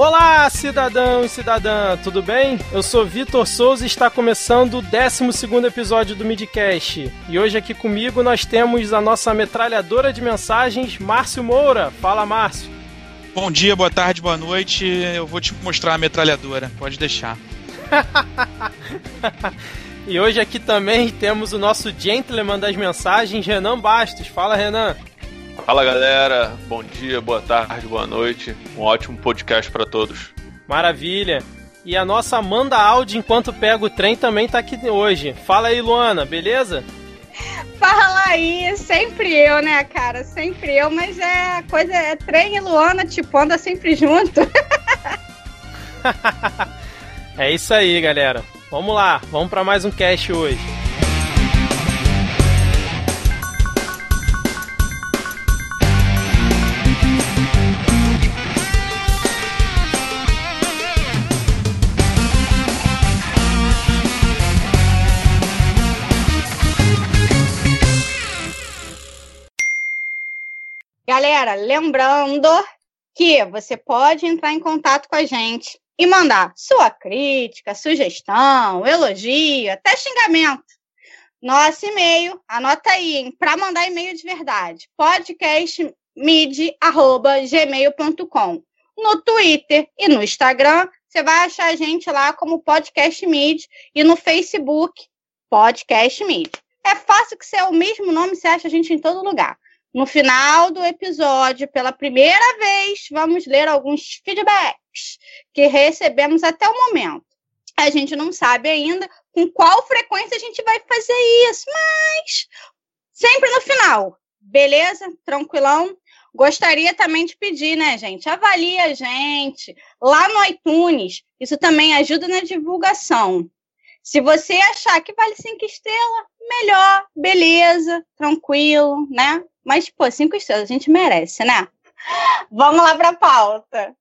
Olá, cidadão e cidadã, tudo bem? Eu sou Vitor Souza e está começando o 12 episódio do Midcast. E hoje aqui comigo nós temos a nossa metralhadora de mensagens, Márcio Moura. Fala, Márcio. Bom dia, boa tarde, boa noite. Eu vou te mostrar a metralhadora, pode deixar. e hoje aqui também temos o nosso gentleman das mensagens, Renan Bastos. Fala, Renan. Fala galera, bom dia, boa tarde, boa noite. Um ótimo podcast para todos. Maravilha. E a nossa Amanda Audi, enquanto pega o trem, também tá aqui hoje. Fala aí, Luana, beleza? Fala aí, sempre eu, né, cara? Sempre eu, mas é coisa é trem e Luana, tipo, anda sempre junto. é isso aí, galera. Vamos lá, vamos para mais um cast hoje. Galera, lembrando que você pode entrar em contato com a gente e mandar sua crítica, sugestão, elogio, até xingamento. Nosso e-mail, anota aí, para mandar e-mail de verdade, podcastmid@gmail.com. No Twitter e no Instagram, você vai achar a gente lá como Podcast Mid e no Facebook, Podcast Mid. É fácil que você é o mesmo nome, você acha a gente em todo lugar. No final do episódio, pela primeira vez, vamos ler alguns feedbacks que recebemos até o momento. A gente não sabe ainda com qual frequência a gente vai fazer isso, mas sempre no final. Beleza? Tranquilão? Gostaria também de pedir, né, gente? Avalie a gente lá no iTunes. Isso também ajuda na divulgação. Se você achar que vale cinco estrelas, melhor, beleza, tranquilo, né? Mas, pô, cinco estrelas, a gente merece, né? Vamos lá pra pauta.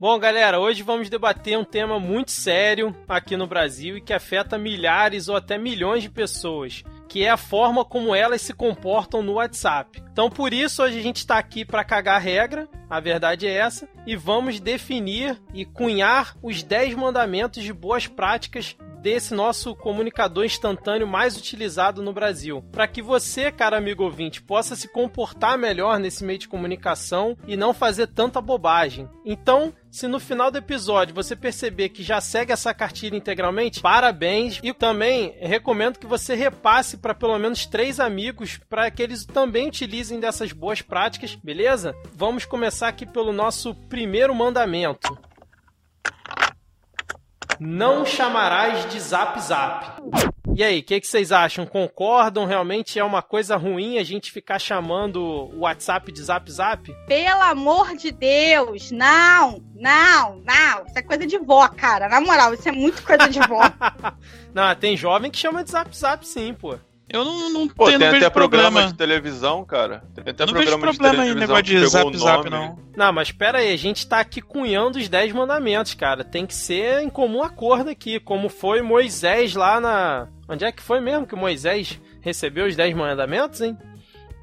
Bom, galera, hoje vamos debater um tema muito sério aqui no Brasil e que afeta milhares ou até milhões de pessoas, que é a forma como elas se comportam no WhatsApp. Então, por isso, hoje a gente está aqui para cagar a regra, a verdade é essa, e vamos definir e cunhar os 10 mandamentos de boas práticas desse nosso comunicador instantâneo mais utilizado no Brasil. Para que você, cara amigo ouvinte, possa se comportar melhor nesse meio de comunicação e não fazer tanta bobagem. Então, se no final do episódio você perceber que já segue essa cartilha integralmente, parabéns. E também recomendo que você repasse para pelo menos três amigos para que eles também utilizem dessas boas práticas, beleza? Vamos começar aqui pelo nosso primeiro mandamento. Não chamarás de zap zap. E aí, o que, que, vocês acham? Concordam? Realmente é uma coisa ruim a gente ficar chamando o WhatsApp de zap zap? Pelo amor de Deus, não, não, não. Isso é coisa de vó, cara. Na moral, isso é muito coisa de vó. não, tem jovem que chama de zap zap sim, pô. Eu não, não, Pô, tenho, tem não até problema. programa de televisão, cara. Tem até não programa vejo problema de em negócio de zap zap, não. Não, mas pera aí, a gente tá aqui cunhando os 10 mandamentos, cara. Tem que ser em comum acordo aqui, como foi Moisés lá na. Onde é que foi mesmo que Moisés recebeu os 10 mandamentos, hein?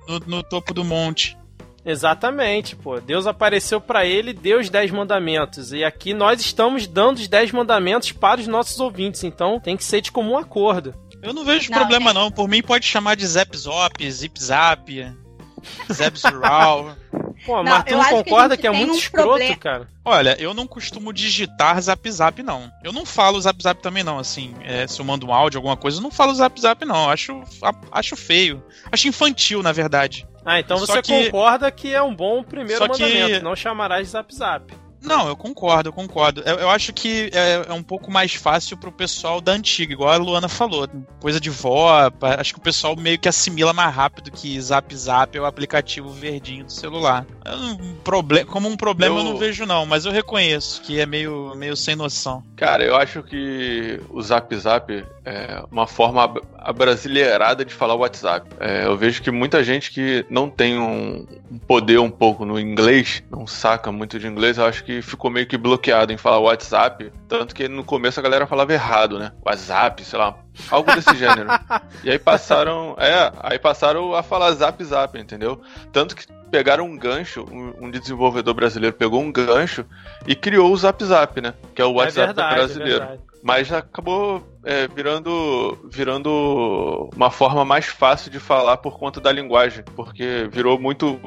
No, no topo do monte. Exatamente, pô. Deus apareceu para ele e deu os 10 mandamentos. E aqui nós estamos dando os 10 mandamentos para os nossos ouvintes, então tem que ser de comum acordo. Eu não vejo não, problema, é... não. Por mim, pode chamar de Zap Zop, Zip Zap, Zap Zural. Pô, mas tu não concorda que, que é muito um escroto, problema. cara? Olha, eu não costumo digitar Zap Zap, não. Eu não falo Zap Zap também, não. Assim, é, se eu mando um áudio, alguma coisa, eu não falo Zap Zap, não. Acho, acho feio. Acho infantil, na verdade. Ah, então você que... concorda que é um bom primeiro Só mandamento. Que... Não chamarás de Zap Zap. Não, eu concordo, eu concordo. Eu, eu acho que é, é, um pouco mais fácil pro pessoal da antiga, igual a Luana falou. Coisa de vó, acho que o pessoal meio que assimila mais rápido que Zap Zap é o aplicativo verdinho do celular. Um problem, como um problema eu... eu... não vejo, não, mas eu reconheço que é meio, meio sem noção. Cara, eu acho que o Zap Zap é uma forma abrasileirada de falar WhatsApp. É, eu vejo que muita gente que não tem um poder um pouco no inglês, não saca muito de inglês, eu acho que ficou meio que bloqueado em falar WhatsApp. Tanto que no começo a galera falava errado, né? WhatsApp, sei lá, algo desse gênero. E aí passaram, é, aí passaram a falar Zap Zap, entendeu? Tanto que pegaram um gancho, um, um desenvolvedor brasileiro pegou um gancho e criou o Zap Zap, né? Que é o WhatsApp é verdade, brasileiro. É. Mas acabou é, virando, virando uma forma mais fácil de falar por conta da linguagem, porque virou muito.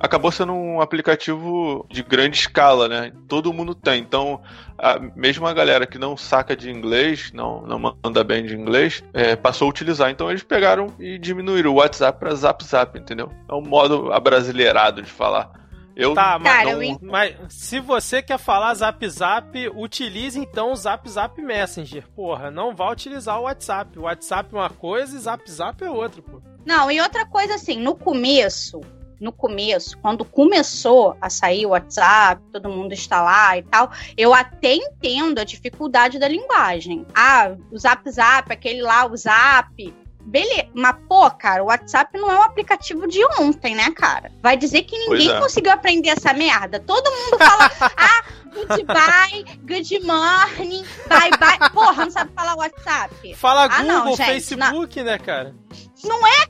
Acabou sendo um aplicativo de grande escala, né? Todo mundo tem. Então, a, mesmo a galera que não saca de inglês, não, não manda bem de inglês, é, passou a utilizar. Então, eles pegaram e diminuíram o WhatsApp para Zap Zap, entendeu? É um modo abrasileirado de falar. Eu Tá, mas, Cara, não- eu mas se você quer falar Zap Zap, utilize então o Zap Zap Messenger. Porra, não vá utilizar o WhatsApp. O WhatsApp é uma coisa e Zap Zap é outra, pô. Não, e outra coisa assim, no começo, no começo, quando começou a sair o WhatsApp, todo mundo está lá e tal, eu até entendo a dificuldade da linguagem. Ah, o Zap Zap, aquele lá, o Zap. Beleza, mas pô, cara, o WhatsApp não é um aplicativo de ontem, né, cara? Vai dizer que ninguém é. conseguiu aprender essa merda. Todo mundo fala, ah, goodbye, good morning, bye bye. Porra, não sabe falar WhatsApp? Fala Ah, Google, não, gente, Facebook, né, cara?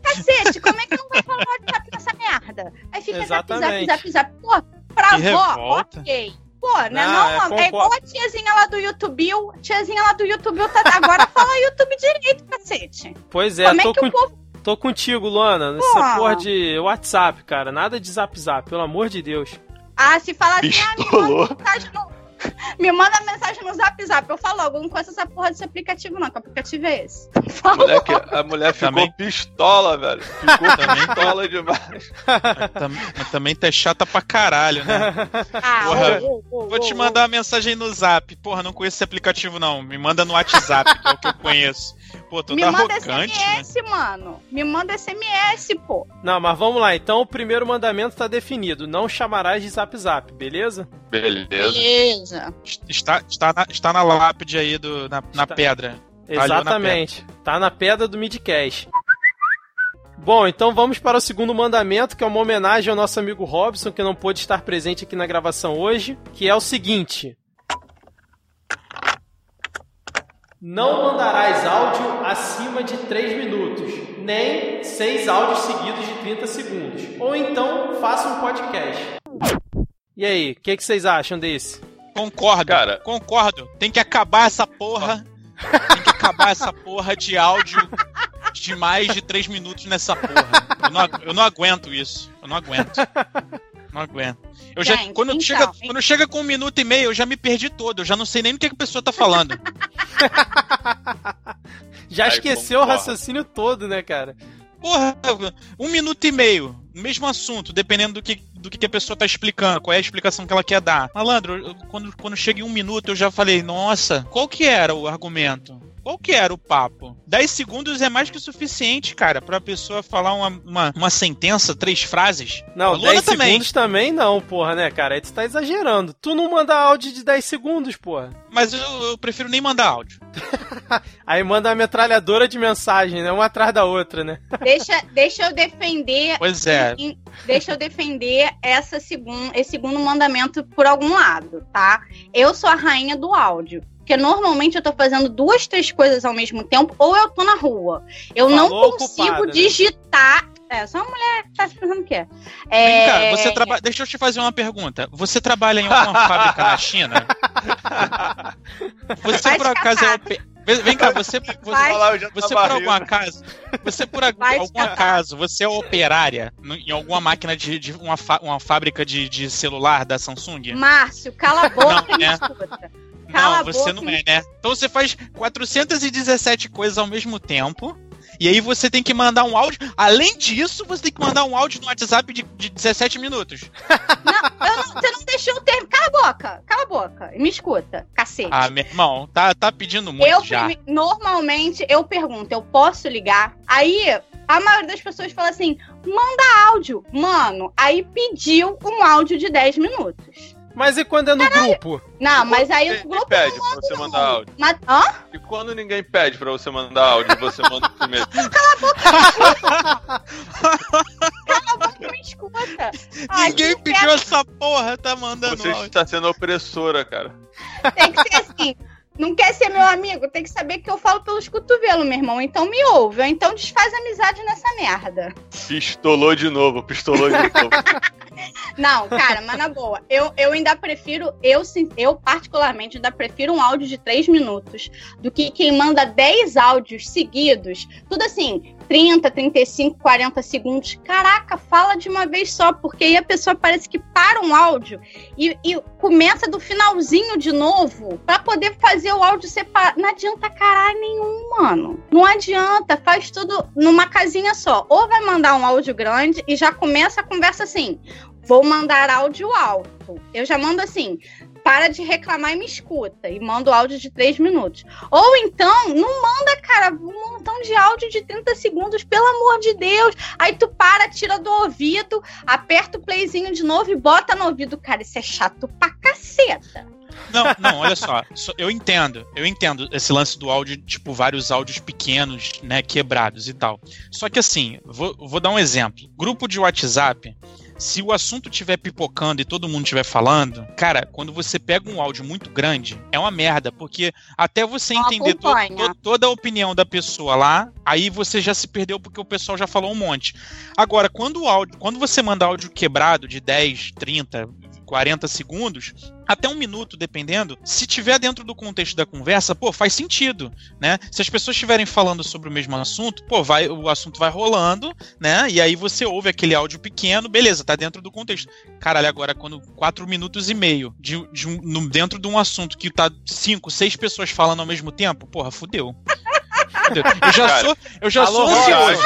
Cacete, como é que não vai falar WhatsApp nessa merda? Aí fica zap, zap, zap, zap. Pô, pra revolta. ok. Pô, né? Não, Não, é, é, igual a tiazinha lá do YouTube. A tiazinha lá do YouTube tá, agora fala YouTube direito, cacete. Pois é, como é tô, que com- o povo. tô contigo, Luana. Nessa Porra. porra de WhatsApp, cara. Nada de Zap Zap, pelo amor de Deus. Ah, se falar assim, ah, me manda mensagem no. Me manda mensagem no zap zap. Eu falo logo, eu não conheço essa porra desse aplicativo, não. Que aplicativo é esse? A Fala mulher, que- a mulher ficou Também. pistola, velho. Ficou Também. pistola demais. Tam- Mas também tá chata pra caralho, né? Ah, Porra, ô, ô, ô, Vou te mandar uma mensagem no zap. Porra, não conheço esse aplicativo, não. Me manda no WhatsApp, que é o que eu conheço. Pô, tu Me tá manda arrogante, né? SMS, mano. Me manda SMS, pô. Não, mas vamos lá. Então o primeiro mandamento tá definido. Não chamarás de Zap Zap, beleza? Beleza. Beleza. Está, está, na, está na lápide aí, do, na, na Está. pedra. Ali na Exatamente. Tá na pedra do Midcast. Bom, então vamos para o segundo mandamento, que é uma homenagem ao nosso amigo Robson, que não pôde estar presente aqui na gravação hoje, que é o seguinte: Não mandarás áudio acima de 3 minutos, nem 6 áudios seguidos de 30 segundos. Ou então faça um podcast. E aí, o que, que vocês acham desse? Concordo, Cara. concordo. Tem que acabar essa porra. Tem que acabar essa porra de áudio de mais de 3 minutos nessa porra. Eu não, eu não aguento isso. Eu não aguento. Não aguento. Eu já, Gente, quando, então, chega, hein? quando chega com um minuto e meio, eu já me perdi todo. Eu já não sei nem o que a pessoa tá falando. Já Aí, esqueceu o raciocínio todo, né, cara? Porra, um minuto e meio, mesmo assunto, dependendo do que, do que a pessoa tá explicando, qual é a explicação que ela quer dar. Malandro, eu- quando, quando chega em um minuto, eu já falei, nossa, qual que era o argumento? Qual que era o papo? 10 segundos é mais que o suficiente, cara, pra pessoa falar uma, uma, uma sentença, três frases. Não, A Luana 10 também. segundos também não, porra, né, cara? Aí tu tá exagerando. Tu não manda áudio de 10 segundos, porra. Mas eu, eu prefiro nem mandar áudio. Aí manda a metralhadora de mensagem, né? Uma atrás da outra, né? Deixa, deixa eu defender. Pois é. em- Deixa eu defender essa segun, esse segundo mandamento por algum lado, tá? Eu sou a rainha do áudio. Porque normalmente eu tô fazendo duas, três coisas ao mesmo tempo, ou eu tô na rua. Eu não Falou consigo ocupada, né? digitar. É, sou uma mulher que tá se pensando o quê? Vem É... cá, você trabalha. Deixa eu te fazer uma pergunta. Você trabalha em alguma fábrica na China? Você Vai por acaso é Vem vem cá, você, você, você por algum acaso, você por algum acaso, você é operária em alguma máquina de, de uma, fa- uma fábrica de, de celular da Samsung? Márcio, cala a boca Não, e né? escuta. Cala Não, você não e é, né? Então você faz 417 coisas ao mesmo tempo. E aí você tem que mandar um áudio. Além disso, você tem que mandar um áudio no WhatsApp de, de 17 minutos. Não, não- você não deixou o termo. Cala a boca, cala a boca. Me escuta, cacete. Ah, meu irmão, tá, tá pedindo muito eu já. normalmente eu pergunto, eu posso ligar? Aí a maioria das pessoas fala assim: manda áudio. Mano, aí pediu um áudio de 10 minutos. Mas e quando é no grupo? Não, mas aí o grupo pede não pra você manda, mandar áudio. Mas, hã? E quando ninguém pede pra você mandar áudio, você manda primeiro. Me escuta. Ai, Ninguém pediu essa porra, tá mandando Você áudio. está sendo opressora, cara. Tem que ser assim. Não quer ser meu amigo? Tem que saber que eu falo pelos cotovelos, meu irmão. Então me ouve. Ou então desfaz amizade nessa merda. Pistolou de novo, pistolou de novo. Não, cara, mas na boa, eu, eu ainda prefiro, eu, eu particularmente ainda prefiro um áudio de 3 minutos do que quem manda 10 áudios seguidos, tudo assim, 30, 35, 40 segundos. Caraca, fala de uma vez só, porque aí a pessoa parece que para um áudio e, e começa do finalzinho de novo para poder fazer o áudio separado. Não adianta caralho nenhum, mano. Não adianta, faz tudo numa casinha só. Ou vai mandar um áudio grande e já começa a conversa assim: vou mandar áudio alto. Eu já mando assim: para de reclamar e me escuta. E manda o áudio de 3 minutos. Ou então, não manda, cara, um montão de áudio de 30 segundos, pelo amor de Deus. Aí tu para, tira do ouvido, aperta o playzinho de novo e bota no ouvido. Cara, isso é chato pra caceta. Não, não, olha só. Eu entendo, eu entendo esse lance do áudio, tipo, vários áudios pequenos, né, quebrados e tal. Só que assim, vou, vou dar um exemplo. Grupo de WhatsApp, se o assunto estiver pipocando e todo mundo estiver falando, cara, quando você pega um áudio muito grande, é uma merda, porque até você Não entender to, to, toda a opinião da pessoa lá, aí você já se perdeu porque o pessoal já falou um monte. Agora, quando o áudio, quando você manda áudio quebrado de 10, 30, 40 segundos, até um minuto, dependendo, se tiver dentro do contexto da conversa, pô, faz sentido, né? Se as pessoas estiverem falando sobre o mesmo assunto, pô, vai, o assunto vai rolando, né? E aí você ouve aquele áudio pequeno, beleza, tá dentro do contexto. Caralho, agora quando quatro minutos e meio de, de um, no, dentro de um assunto que tá cinco, seis pessoas falando ao mesmo tempo, porra, fudeu. Eu já sou, eu já sou ansioso.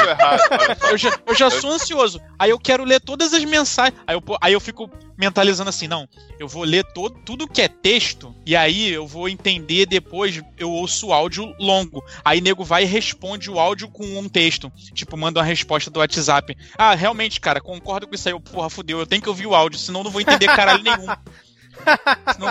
Eu já, eu já sou ansioso. Aí eu quero ler todas as mensagens. Aí eu, aí eu fico mentalizando assim, não, eu vou ler todo, tudo que é texto e aí eu vou entender depois, eu ouço o áudio longo. Aí nego vai e responde o áudio com um texto. Tipo, manda uma resposta do WhatsApp. Ah, realmente, cara, concordo com isso aí. Eu, porra, fudeu, eu tenho que ouvir o áudio, senão não vou entender caralho nenhum. Não,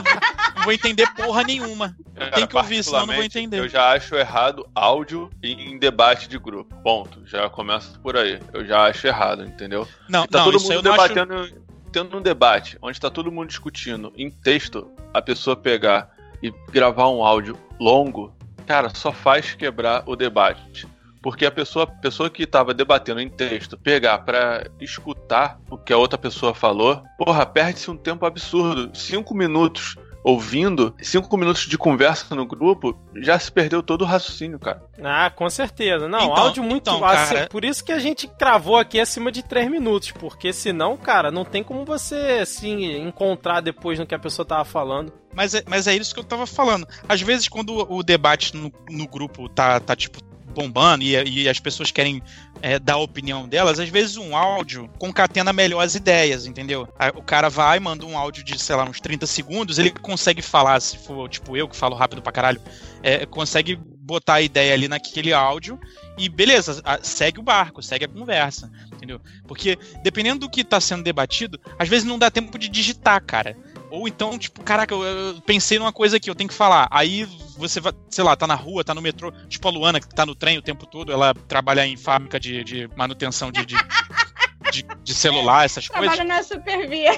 não vou entender porra nenhuma. Cara, Tem que ouvir, senão não vou entender. Eu já acho errado áudio em debate de grupo. Ponto. Já começa por aí. Eu já acho errado, entendeu? Não, tá não, todo mundo debatendo, acho... tendo um debate onde tá todo mundo discutindo em texto, a pessoa pegar e gravar um áudio longo, cara, só faz quebrar o debate. Porque a pessoa, a pessoa que estava debatendo em texto pegar para escutar o que a outra pessoa falou, porra, perde-se um tempo absurdo. Cinco minutos ouvindo, cinco minutos de conversa no grupo, já se perdeu todo o raciocínio, cara. Ah, com certeza. Não, então, áudio muito então, cara... Por isso que a gente cravou aqui acima de três minutos, porque senão, cara, não tem como você assim encontrar depois no que a pessoa tava falando. Mas é, mas é isso que eu tava falando. Às vezes, quando o debate no, no grupo tá, tá, tipo, bombando e, e as pessoas querem é, dar a opinião delas, às vezes um áudio concatena melhor as ideias, entendeu? O cara vai, manda um áudio de, sei lá, uns 30 segundos, ele consegue falar, se for tipo eu que falo rápido pra caralho, é, consegue botar a ideia ali naquele áudio e beleza, segue o barco, segue a conversa, entendeu? Porque dependendo do que está sendo debatido, às vezes não dá tempo de digitar, cara. Ou então, tipo, caraca, eu, eu pensei numa coisa aqui, eu tenho que falar. Aí você vai, sei lá, tá na rua, tá no metrô, tipo a Luana, que tá no trem o tempo todo, ela trabalha em fábrica de, de manutenção de, de, de, de celular, essas Trabalha coisas. Trabalha na supervia.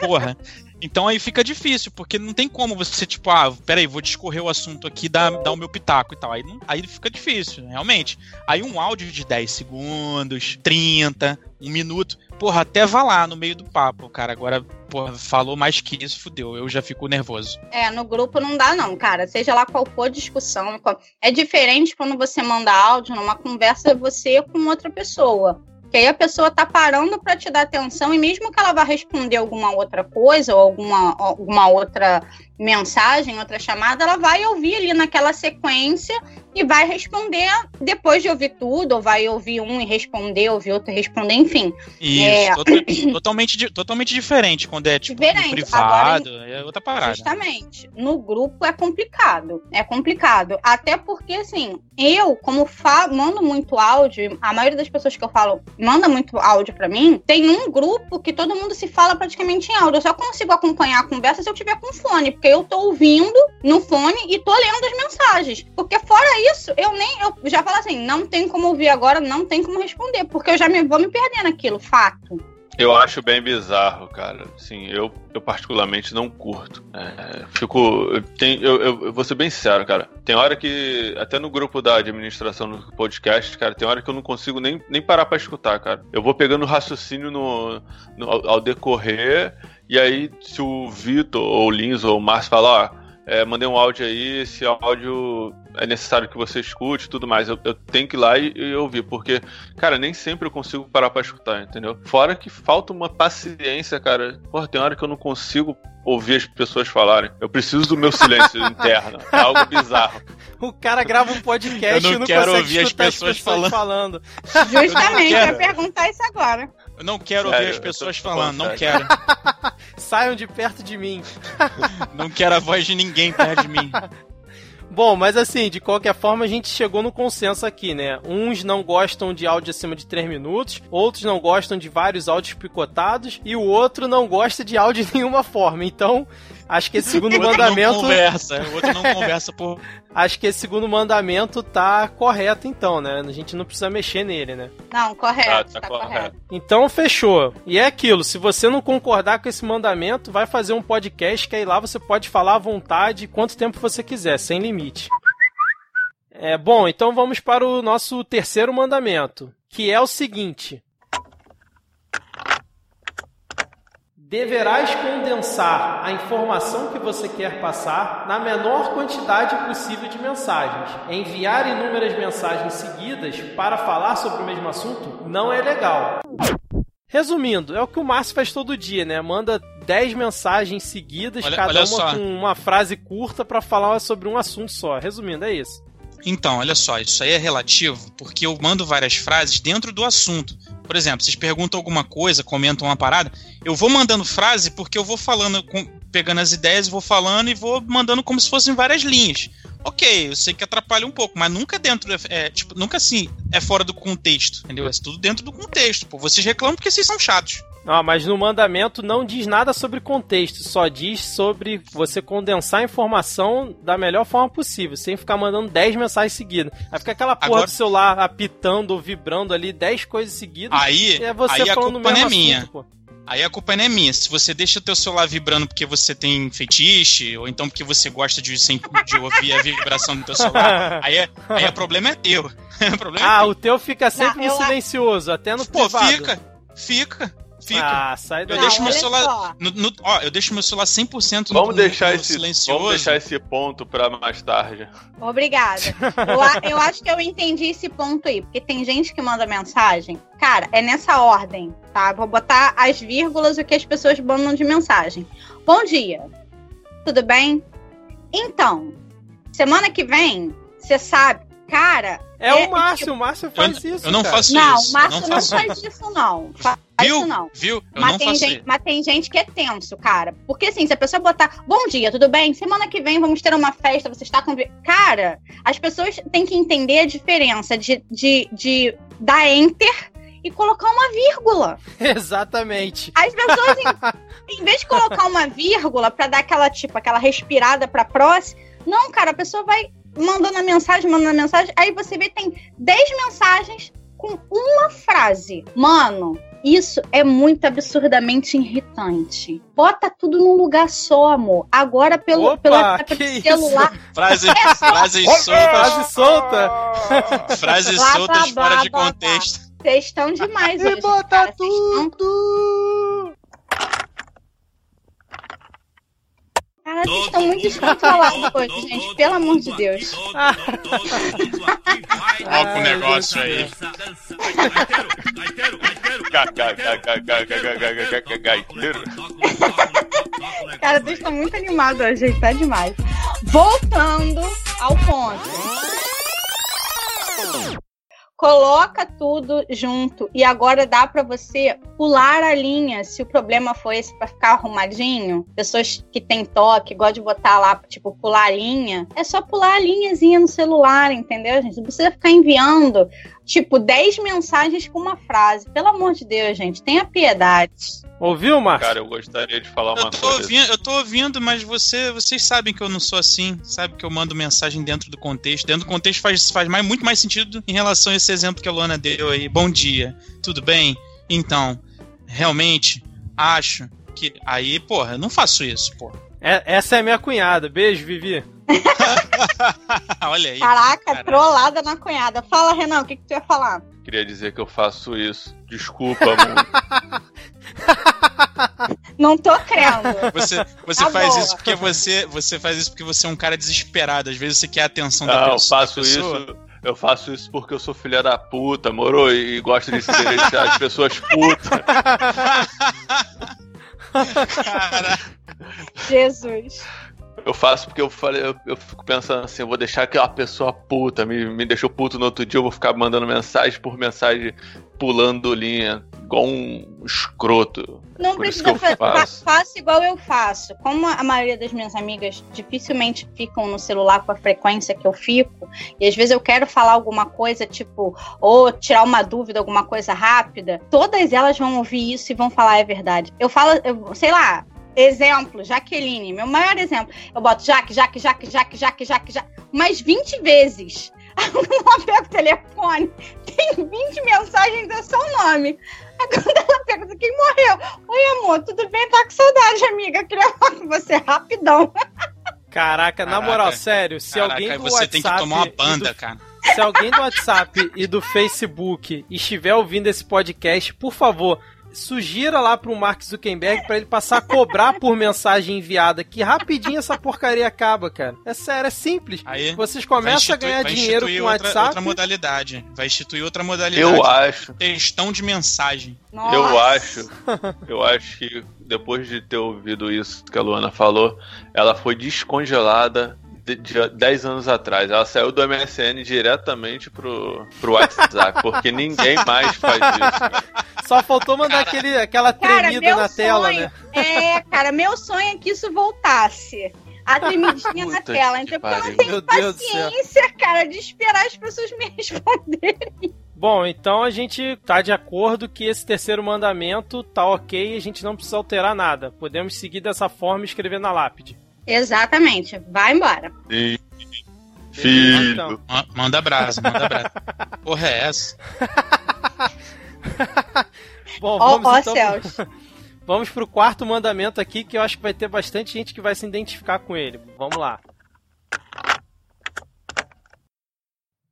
Porra. Então aí fica difícil, porque não tem como você, tipo, ah, peraí, vou discorrer o assunto aqui, dar, dar o meu pitaco e tal. Aí, aí fica difícil, realmente. Aí um áudio de 10 segundos, 30, um minuto, porra, até vá lá no meio do papo, cara. Agora, porra, falou mais que isso, fudeu. Eu já fico nervoso. É, no grupo não dá, não, cara. Seja lá qual for a discussão. É diferente quando você manda áudio numa conversa você com outra pessoa. Que aí a pessoa tá parando para te dar atenção e mesmo que ela vá responder alguma outra coisa ou alguma, alguma outra mensagem, outra chamada, ela vai ouvir ali naquela sequência e vai responder depois de ouvir tudo, ou vai ouvir um e responder, ouvir outro e responder, enfim. Isso, é... totalmente, totalmente diferente quando é tipo diferente. privado, Agora, é outra parada. Justamente. No grupo é complicado. É complicado. Até porque, assim, eu, como mando muito áudio, a maioria das pessoas que eu falo manda muito áudio para mim, tem um grupo que todo mundo se fala praticamente em áudio. Eu só consigo acompanhar a conversa se eu tiver com fone, porque eu tô ouvindo no fone e tô lendo as mensagens. Porque fora isso, eu nem. Eu já falo assim, não tem como ouvir agora, não tem como responder, porque eu já me, vou me perder naquilo, fato. Eu acho bem bizarro, cara. Sim, eu, eu particularmente não curto. É, fico. Tenho, eu, eu, eu, vou ser bem sincero, cara. Tem hora que. Até no grupo da administração do podcast, cara, tem hora que eu não consigo nem, nem parar pra escutar, cara. Eu vou pegando raciocínio no, no ao, ao, decorrer. E aí, se o Vitor, ou o Lins, ou o Márcio falar, ó é, mandei um áudio aí, esse áudio é necessário que você escute e tudo mais. Eu, eu, tenho que ir lá e, e, ouvir, porque, cara, nem sempre eu consigo parar pra escutar, entendeu? Fora que falta uma paciência, cara. Porra, tem hora que eu não consigo ouvir as pessoas falarem. Eu preciso do meu silêncio interno. É algo bizarro. O cara grava um podcast e não, quero ouvir as pessoas, as pessoas falando. falando. Justamente, eu ia perguntar isso agora. Eu não quero Sério, ouvir as pessoas falando, não quero. Saiam de perto de mim. não quero a voz de ninguém perto de mim. Bom, mas assim, de qualquer forma, a gente chegou no consenso aqui, né? Uns não gostam de áudio acima de 3 minutos, outros não gostam de vários áudios picotados, e o outro não gosta de áudio de nenhuma forma. Então, Acho que esse segundo o mandamento. Não conversa, o outro não conversa por. Acho que esse segundo mandamento tá correto, então, né? A gente não precisa mexer nele, né? Não, correto. Ah, tá, tá correto. correto. Então, fechou. E é aquilo: se você não concordar com esse mandamento, vai fazer um podcast que aí lá você pode falar à vontade quanto tempo você quiser, sem limite. É bom, então vamos para o nosso terceiro mandamento, que é o seguinte: Deverás condensar a informação que você quer passar na menor quantidade possível de mensagens. Enviar inúmeras mensagens seguidas para falar sobre o mesmo assunto não é legal. Resumindo, é o que o Márcio faz todo dia, né? Manda 10 mensagens seguidas, olha, cada olha uma só. com uma frase curta para falar sobre um assunto só. Resumindo, é isso. Então, olha só, isso aí é relativo, porque eu mando várias frases dentro do assunto. Por exemplo, vocês perguntam alguma coisa, comentam uma parada, eu vou mandando frase porque eu vou falando, pegando as ideias, vou falando e vou mandando como se fossem várias linhas. Ok, eu sei que atrapalha um pouco, mas nunca dentro, é, tipo, nunca assim, é fora do contexto, entendeu? É tudo dentro do contexto. Pô, vocês reclamam porque vocês são chatos. Ah, mas no mandamento não diz nada sobre contexto, só diz sobre você condensar a informação da melhor forma possível, sem ficar mandando 10 mensagens seguidas. Aí fica aquela porra Agora... do celular apitando ou vibrando ali 10 coisas seguidas. Aí, é você aí a culpa não é minha. Assunto, Aí a culpa não é minha. Se você deixa teu celular vibrando porque você tem fetiche, ou então porque você gosta de, de ouvir a vibração do teu celular, aí, é, aí o problema é teu. o problema ah, é teu. o teu fica sempre não, no silencioso, até no Pô, privado. fica, fica. Fica. Ah, sai daí. Eu deixo meu celular. No, no, ó, eu deixo meu celular 100% no, vamos deixar no, esse, silencioso. Vamos deixar esse ponto pra mais tarde. Obrigada. Eu, eu acho que eu entendi esse ponto aí, porque tem gente que manda mensagem. Cara, é nessa ordem, tá? Vou botar as vírgulas o que as pessoas mandam de mensagem. Bom dia. Tudo bem? Então, semana que vem, você sabe, cara. É, é o Márcio, tipo... o Márcio faz eu, isso. Eu não cara. faço não, isso. O Márcio não, não faz isso, não. Viu? Isso não. Viu? Eu mas, não tem faço gente, mas tem gente que é tenso, cara. Porque assim, se a pessoa botar, bom dia, tudo bem? Semana que vem vamos ter uma festa, você está com. Cara, as pessoas têm que entender a diferença de, de, de dar enter e colocar uma vírgula. Exatamente. As pessoas, em, em vez de colocar uma vírgula para dar aquela, tipo, aquela respirada pra próxima, não, cara, a pessoa vai mandando a mensagem, mandando a mensagem, aí você vê tem 10 mensagens com uma frase. Mano, isso é muito absurdamente irritante. Bota tudo num lugar só, amor. Agora pelo, Opa, celular. Frase, frase solta. Frase solta. Frases soltas fora de contexto. Vocês estão demais e hoje. Bota cara. tudo. Cara, vocês estão muito descontrolados hoje, gente. Pelo amor de Deus. Olha o negócio aí. Cara, vocês estão muito animados hoje, gente. Tá demais. Voltando ao ponto coloca tudo junto e agora dá para você pular a linha, se o problema foi esse para ficar arrumadinho. Pessoas que têm toque, gostam de botar lá, tipo, pular a linha, é só pular a linhazinha no celular, entendeu, gente? Não precisa ficar enviando, tipo, 10 mensagens com uma frase. Pelo amor de Deus, gente, tenha piedade. Ouviu, Marcos? Cara, eu gostaria de falar eu uma coisa. Ouvindo, eu tô ouvindo, mas você, vocês sabem que eu não sou assim. Sabe que eu mando mensagem dentro do contexto. Dentro do contexto faz, faz mais, muito mais sentido em relação a esse exemplo que a Luana deu aí. Bom dia, tudo bem? Então, realmente acho que. Aí, porra, eu não faço isso, porra. É, essa é a minha cunhada. Beijo, Vivi. Olha aí. Caraca, cara. trollada na cunhada. Fala, Renan, o que, que tu ia falar? Queria dizer que eu faço isso. Desculpa, amor. Não tô crendo. Você, você Tá faz boa. isso porque você, você faz isso porque você é um cara desesperado. Às vezes você quer a atenção da Não, eu pessoa. faço da pessoa. isso. Eu faço isso porque eu sou filha da puta, moro? E gosto de se deixar as pessoas putas. Cara, Jesus. Eu faço porque eu falei, eu, eu fico pensando assim, eu vou deixar aquela pessoa puta, me, me deixou puto no outro dia, eu vou ficar mandando mensagem por mensagem, pulando linha, igual um escroto. Não Por precisa que eu fa fa- faço. faça igual eu faço. Como a maioria das minhas amigas dificilmente ficam no celular com a frequência que eu fico, e às vezes eu quero falar alguma coisa, tipo, ou tirar uma dúvida, alguma coisa rápida, todas elas vão ouvir isso e vão falar é verdade. Eu falo, eu, sei lá, exemplo, Jaqueline, meu maior exemplo. Eu boto Jaque, Jaque, Jaque, Jaque, Jaque, Jaque, Jaque, umas 20 vezes. Ela pega o telefone, tem 20 mensagens, é só o nome. Quando ela pergunta quem morreu, Oi, amor, tudo bem? Tá com saudade, amiga. Queria falar com você rapidão. Caraca, na Caraca. moral, sério, se caraca, alguém do você WhatsApp tem que tomar uma e do- banda, cara. se alguém do WhatsApp e do Facebook estiver ouvindo esse podcast, por favor, sugira lá pro Mark Zuckerberg pra ele passar a cobrar por mensagem enviada, que rapidinho essa porcaria acaba, cara. É sério, é simples. Aí Vocês começam a instituir- ganhar dinheiro instituir com o outra, WhatsApp. outra modalidade. Vai instituir outra modalidade. Eu acho, Textão de mensagem. Nossa. eu acho, eu acho que depois de ter ouvido isso que a Luana falou, ela foi descongelada de, de 10 anos atrás. Ela saiu do MSN diretamente pro, pro WhatsApp, porque ninguém mais faz isso. cara. Só faltou mandar aquele, aquela Cara, tremida meu na tela, sonho. né? É, cara, meu sonho é que isso voltasse. A tremidinha na tela. Então, porque eu não tenho paciência, cara, de esperar as pessoas me responderem. Bom, então a gente tá de acordo que esse terceiro mandamento tá ok e a gente não precisa alterar nada. Podemos seguir dessa forma e escrever na lápide. Exatamente. Vai embora. Sim. Beleza, Filho. então. Ma- Manda brasa, manda brasa. Porra, é essa? Bom, Ó, vamos ó então. céus. Vamos pro quarto mandamento aqui, que eu acho que vai ter bastante gente que vai se identificar com ele. Vamos lá.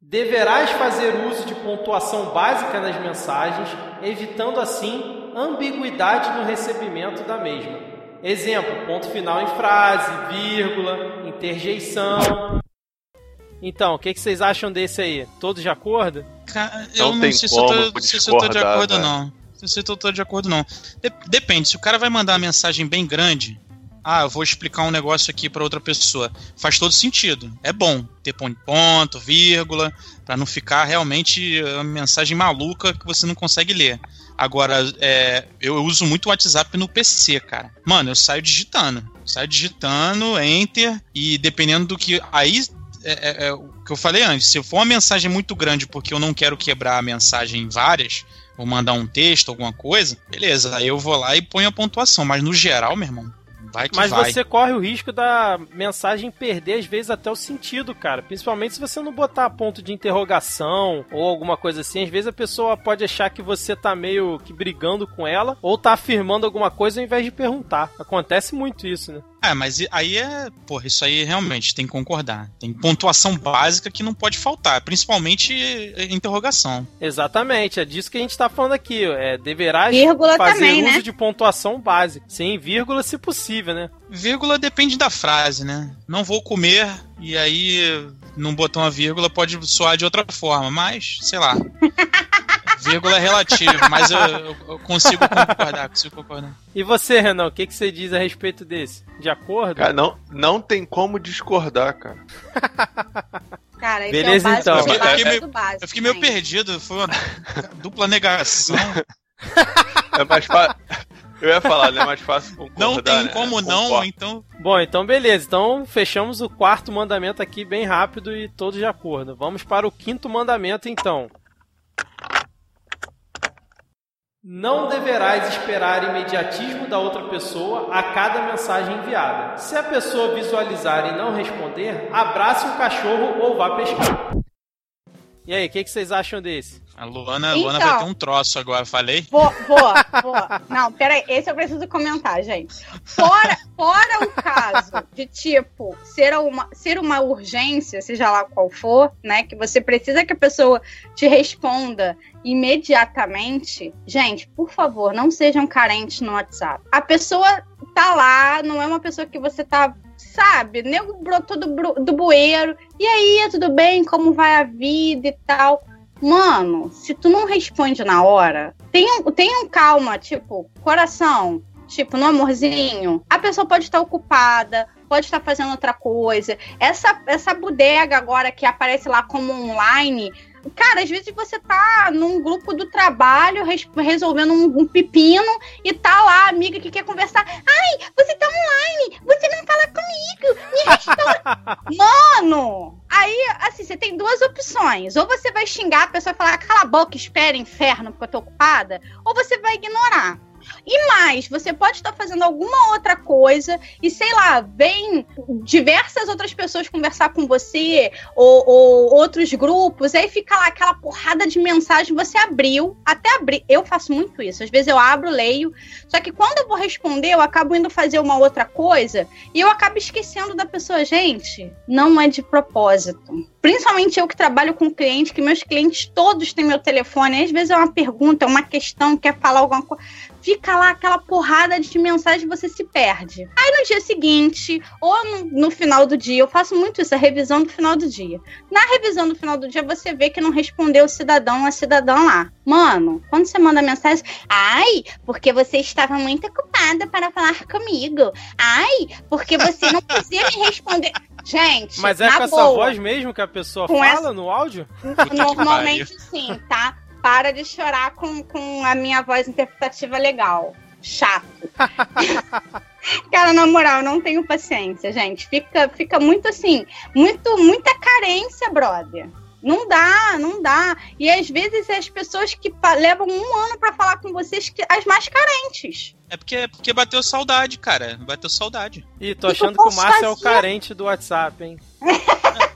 Deverás fazer uso de pontuação básica nas mensagens, evitando assim ambiguidade no recebimento da mesma. Exemplo: ponto final em frase, vírgula, interjeição. Então, o que, que vocês acham desse aí? Todos de acordo? Ca- Não eu não tem sei se eu, tô, como não sei se eu tô de acordo, velho. não. Não sei se eu tô de acordo, não. De- depende, se o cara vai mandar uma mensagem bem grande, ah, eu vou explicar um negócio aqui pra outra pessoa. Faz todo sentido. É bom ter ponto, ponto vírgula, pra não ficar realmente uma mensagem maluca que você não consegue ler. Agora, é, eu uso muito o WhatsApp no PC, cara. Mano, eu saio digitando. Saio digitando, enter, e dependendo do que. Aí é, é- é o que eu falei antes. Se for uma mensagem muito grande porque eu não quero quebrar a mensagem em várias, ou mandar um texto, alguma coisa, beleza. Aí eu vou lá e ponho a pontuação. Mas no geral, meu irmão, Mas vai. você corre o risco da mensagem perder, às vezes, até o sentido, cara. Principalmente se você não botar ponto de interrogação ou alguma coisa assim. Às vezes a pessoa pode achar que você tá meio que brigando com ela ou tá afirmando alguma coisa ao invés de perguntar. Acontece muito isso, né? É, mas aí é. Porra, isso aí realmente tem que concordar. Tem pontuação básica que não pode faltar, principalmente eh, interrogação. Exatamente, é disso que a gente tá falando aqui. É, deverás Vírgula fazer também, uso né? de pontuação básica. Sim, vírgula se possível, né? Vírgula depende da frase, né? Não vou comer, e aí não botar uma vírgula pode soar de outra forma, mas, sei lá. vírgula é relativo, mas eu, eu- eu consigo concordar, consigo concordar. E você, Renan, o que, que você diz a respeito desse? De acordo? Cara, não, não tem como discordar, cara. Cara, isso Beleza, é o básico então. do Eu fiquei meio- básico, Eu fiquei meio perdido, foi uma dupla negação. É mais fácil. Eu ia falar, né? É mais fácil concordar. Não tem né? como não, então. Bom, então beleza. Então fechamos o quarto mandamento aqui bem rápido e todos de acordo. Vamos para o quinto mandamento então. Não deverás esperar imediatismo da outra pessoa a cada mensagem enviada. Se a pessoa visualizar e não responder, abrace um cachorro ou vá pescar. E aí, o que, que vocês acham desse? A Luana, então, Luana vai ter um troço agora, falei? Vou, vou, vou. Não, peraí, esse eu preciso comentar, gente. Fora, fora o caso de, tipo, ser uma, ser uma urgência, seja lá qual for, né? Que você precisa que a pessoa te responda imediatamente. Gente, por favor, não sejam carentes no WhatsApp. A pessoa tá lá, não é uma pessoa que você tá sabe, nego brotou do, do bueiro. E aí, tudo bem? Como vai a vida e tal? Mano, se tu não responde na hora, tenha, tenha calma, tipo, coração, tipo, no amorzinho. A pessoa pode estar ocupada, pode estar fazendo outra coisa. Essa, essa bodega agora que aparece lá como online, Cara, às vezes você tá num grupo do trabalho resolvendo um, um, pepino e tá lá a amiga que quer conversar. Ai, você tá online, você não fala comigo, me. Mano! Aí, assim, você tem duas opções. Ou você vai xingar a pessoa e falar, cala a boca, espera, inferno, porque eu tô ocupada. Ou você vai ignorar. E mais, você pode estar fazendo alguma outra coisa e, sei lá, vem diversas outras pessoas conversar com você, ou, ou outros grupos, aí fica lá aquela porrada de mensagem, você abriu, até abrir. Eu faço muito isso. Às vezes eu abro, leio, só que quando eu vou responder, eu acabo indo fazer uma outra coisa e eu acabo esquecendo da pessoa. Gente, não é de propósito. Principalmente eu que trabalho com cliente, que meus clientes todos têm meu telefone. Às vezes é uma pergunta, é uma questão, quer falar alguma coisa fica lá aquela porrada de mensagem e você se perde. Aí no dia seguinte, ou no, no, final do dia, eu faço muito isso, a revisão do final do dia. Na revisão do final do dia, você vê que não respondeu o cidadão a cidadã lá. Mano, quando você manda mensagem, ai, porque você estava muito ocupada para falar comigo. Ai, porque você não podia me responder. Gente, mas é com boa, essa voz mesmo que a pessoa fala essa... no áudio? Normalmente sim, tá? Para de chorar com, com a minha voz interpretativa legal. Chato. Cara, na moral, eu não tenho paciência, gente. Fica, fica muito assim, muito, muita carência, brother. Não dá, não dá. E às vezes as pessoas que levam um ano para falar com vocês, as mais carentes. É porque, é porque bateu saudade, cara. Bateu saudade. Ih, tô achando que, que o Márcio é o carente do WhatsApp, hein?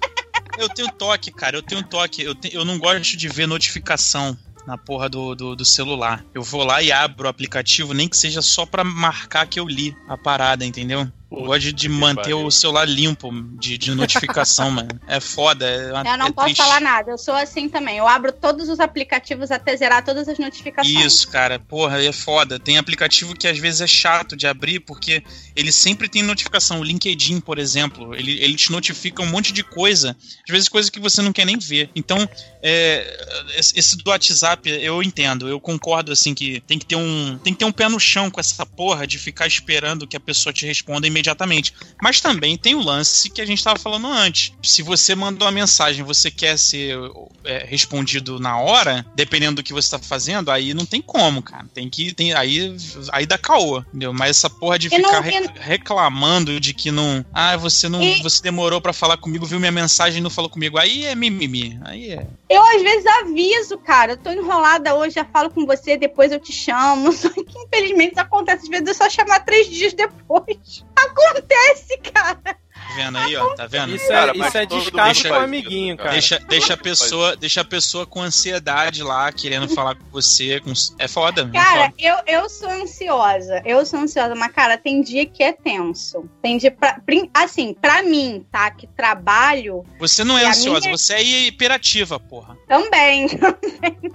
Eu tenho toque, cara. Eu tenho toque. Eu, te, eu não gosto de ver notificação na porra do, do, do, celular. Eu vou lá e abro o aplicativo, nem que seja só pra marcar que eu li a parada, entendeu? Eu gosto de manter o celular limpo de, de notificação, mano. É foda. É uma, eu não é posso triste. falar nada. Eu sou assim também. Eu abro todos os aplicativos até zerar todas as notificações. Isso, cara. Porra, é foda. Tem aplicativo que às vezes é chato de abrir porque ele sempre tem notificação. O LinkedIn, por exemplo, ele, ele te notifica um monte de coisa. Às vezes coisas que você não quer nem ver. Então, é, esse do WhatsApp, eu entendo. Eu concordo, assim, que tem que ter um, tem que ter um pé no chão com essa porra de ficar esperando que a pessoa te responda imediatamente. Mas também tem o lance que a gente estava falando antes. Se você mandou uma mensagem você quer ser é, respondido na hora, dependendo do que você está fazendo, aí não tem como, cara. Tem que. Tem, aí, aí dá caô, entendeu? Mas essa porra de ficar não, reclamando de que não. Ah, você não. E... Você demorou para falar comigo, viu minha mensagem e não falou comigo. Aí é mimimi. Aí é. Eu às vezes aviso, cara. Eu tô enrolada hoje, já falo com você, depois eu te chamo. Só que infelizmente isso acontece. Às vezes eu só chamar três dias depois. Acontece, cara. Tá vendo aí, ó? Tá vendo? Isso é, isso é descaso com o amiguinho, cara. Deixa, deixa, a pessoa, deixa a pessoa com ansiedade lá, querendo falar com você. Com... É foda. Cara, é foda. Eu, eu sou ansiosa. Eu sou ansiosa, mas, cara, tem dia que é tenso. Tem dia pra. Assim, pra mim, tá? Que trabalho. Você não é ansiosa, minha... você é hiperativa, porra. Também, também.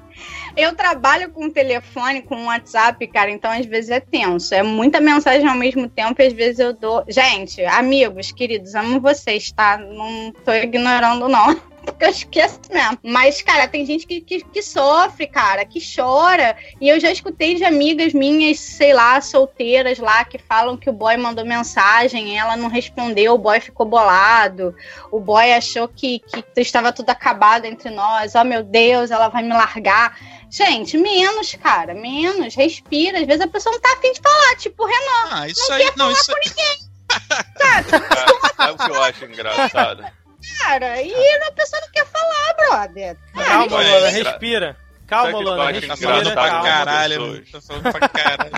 Eu trabalho com telefone, com WhatsApp, cara, então às vezes é tenso. É muita mensagem ao mesmo tempo e às vezes eu dou. Gente, amigos, queridos, amo vocês, tá? Não tô ignorando, não porque eu esqueço mesmo. Mas, cara, tem gente que, que, que, sofre, cara, que chora. E eu já escutei de amigas minhas, sei lá, solteiras lá, que falam que o boy mandou mensagem, ela não respondeu, o boy ficou bolado. O boy achou que, que estava tudo acabado entre nós. Oh, meu Deus, ela vai me largar. Gente, menos, cara, menos. Respira. Às vezes a pessoa não tá afim de falar, tipo, Renan. Ah, isso não aí, quer não, falar isso... com ninguém. Sabe? Sabe o que eu acho engraçado? Cara, e a pessoa não quer falar, brother. Calma, respira. Calma, que eu acho Tá falando pra caralho. Tá pra caralho.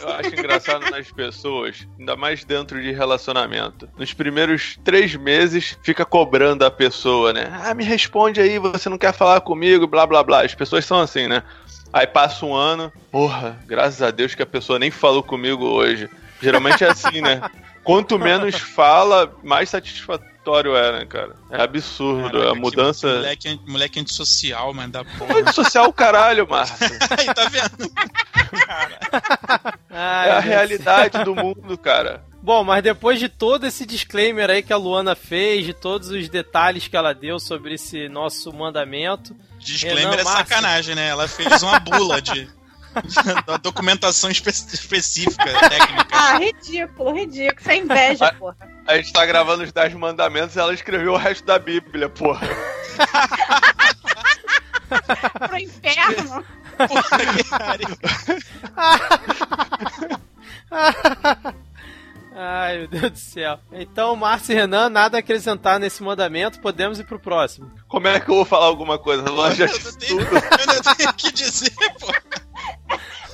Eu acho engraçado nas pessoas, ainda mais dentro de relacionamento. Nos primeiros três meses, fica cobrando a pessoa, né? Ah, me responde aí, você não quer falar comigo, blá blá blá. As pessoas são assim, né? Aí passa um ano, porra, graças a Deus que a pessoa nem falou comigo hoje. Geralmente é assim, né? Quanto menos fala, mais satisfatório é, né, cara? É absurdo. Caraca, a que mudança. Moleque, moleque antissocial, mano, da porra. Social o caralho, Márcio. Aí, tá vendo? Ai, É a Deus. realidade do mundo, cara. Bom, mas depois de todo esse disclaimer aí que a Luana fez, de todos os detalhes que ela deu sobre esse nosso mandamento, Disclaimer Renan é Márcio. sacanagem, né? Ela fez uma bula de. da documentação espe- específica, técnica. Ah, ridículo, ridículo. Sem inveja, porra. A gente tá gravando os 10 mandamentos e ela escreveu o resto da Bíblia, porra. Pro inferno. Puta que pariu. Ai, meu Deus do céu. Então, Márcio e Renan, nada a acrescentar nesse mandamento, podemos ir pro próximo. Como é que eu vou falar alguma coisa? Ela já Eu não tenho, tudo. eu não tenho o que dizer, pô.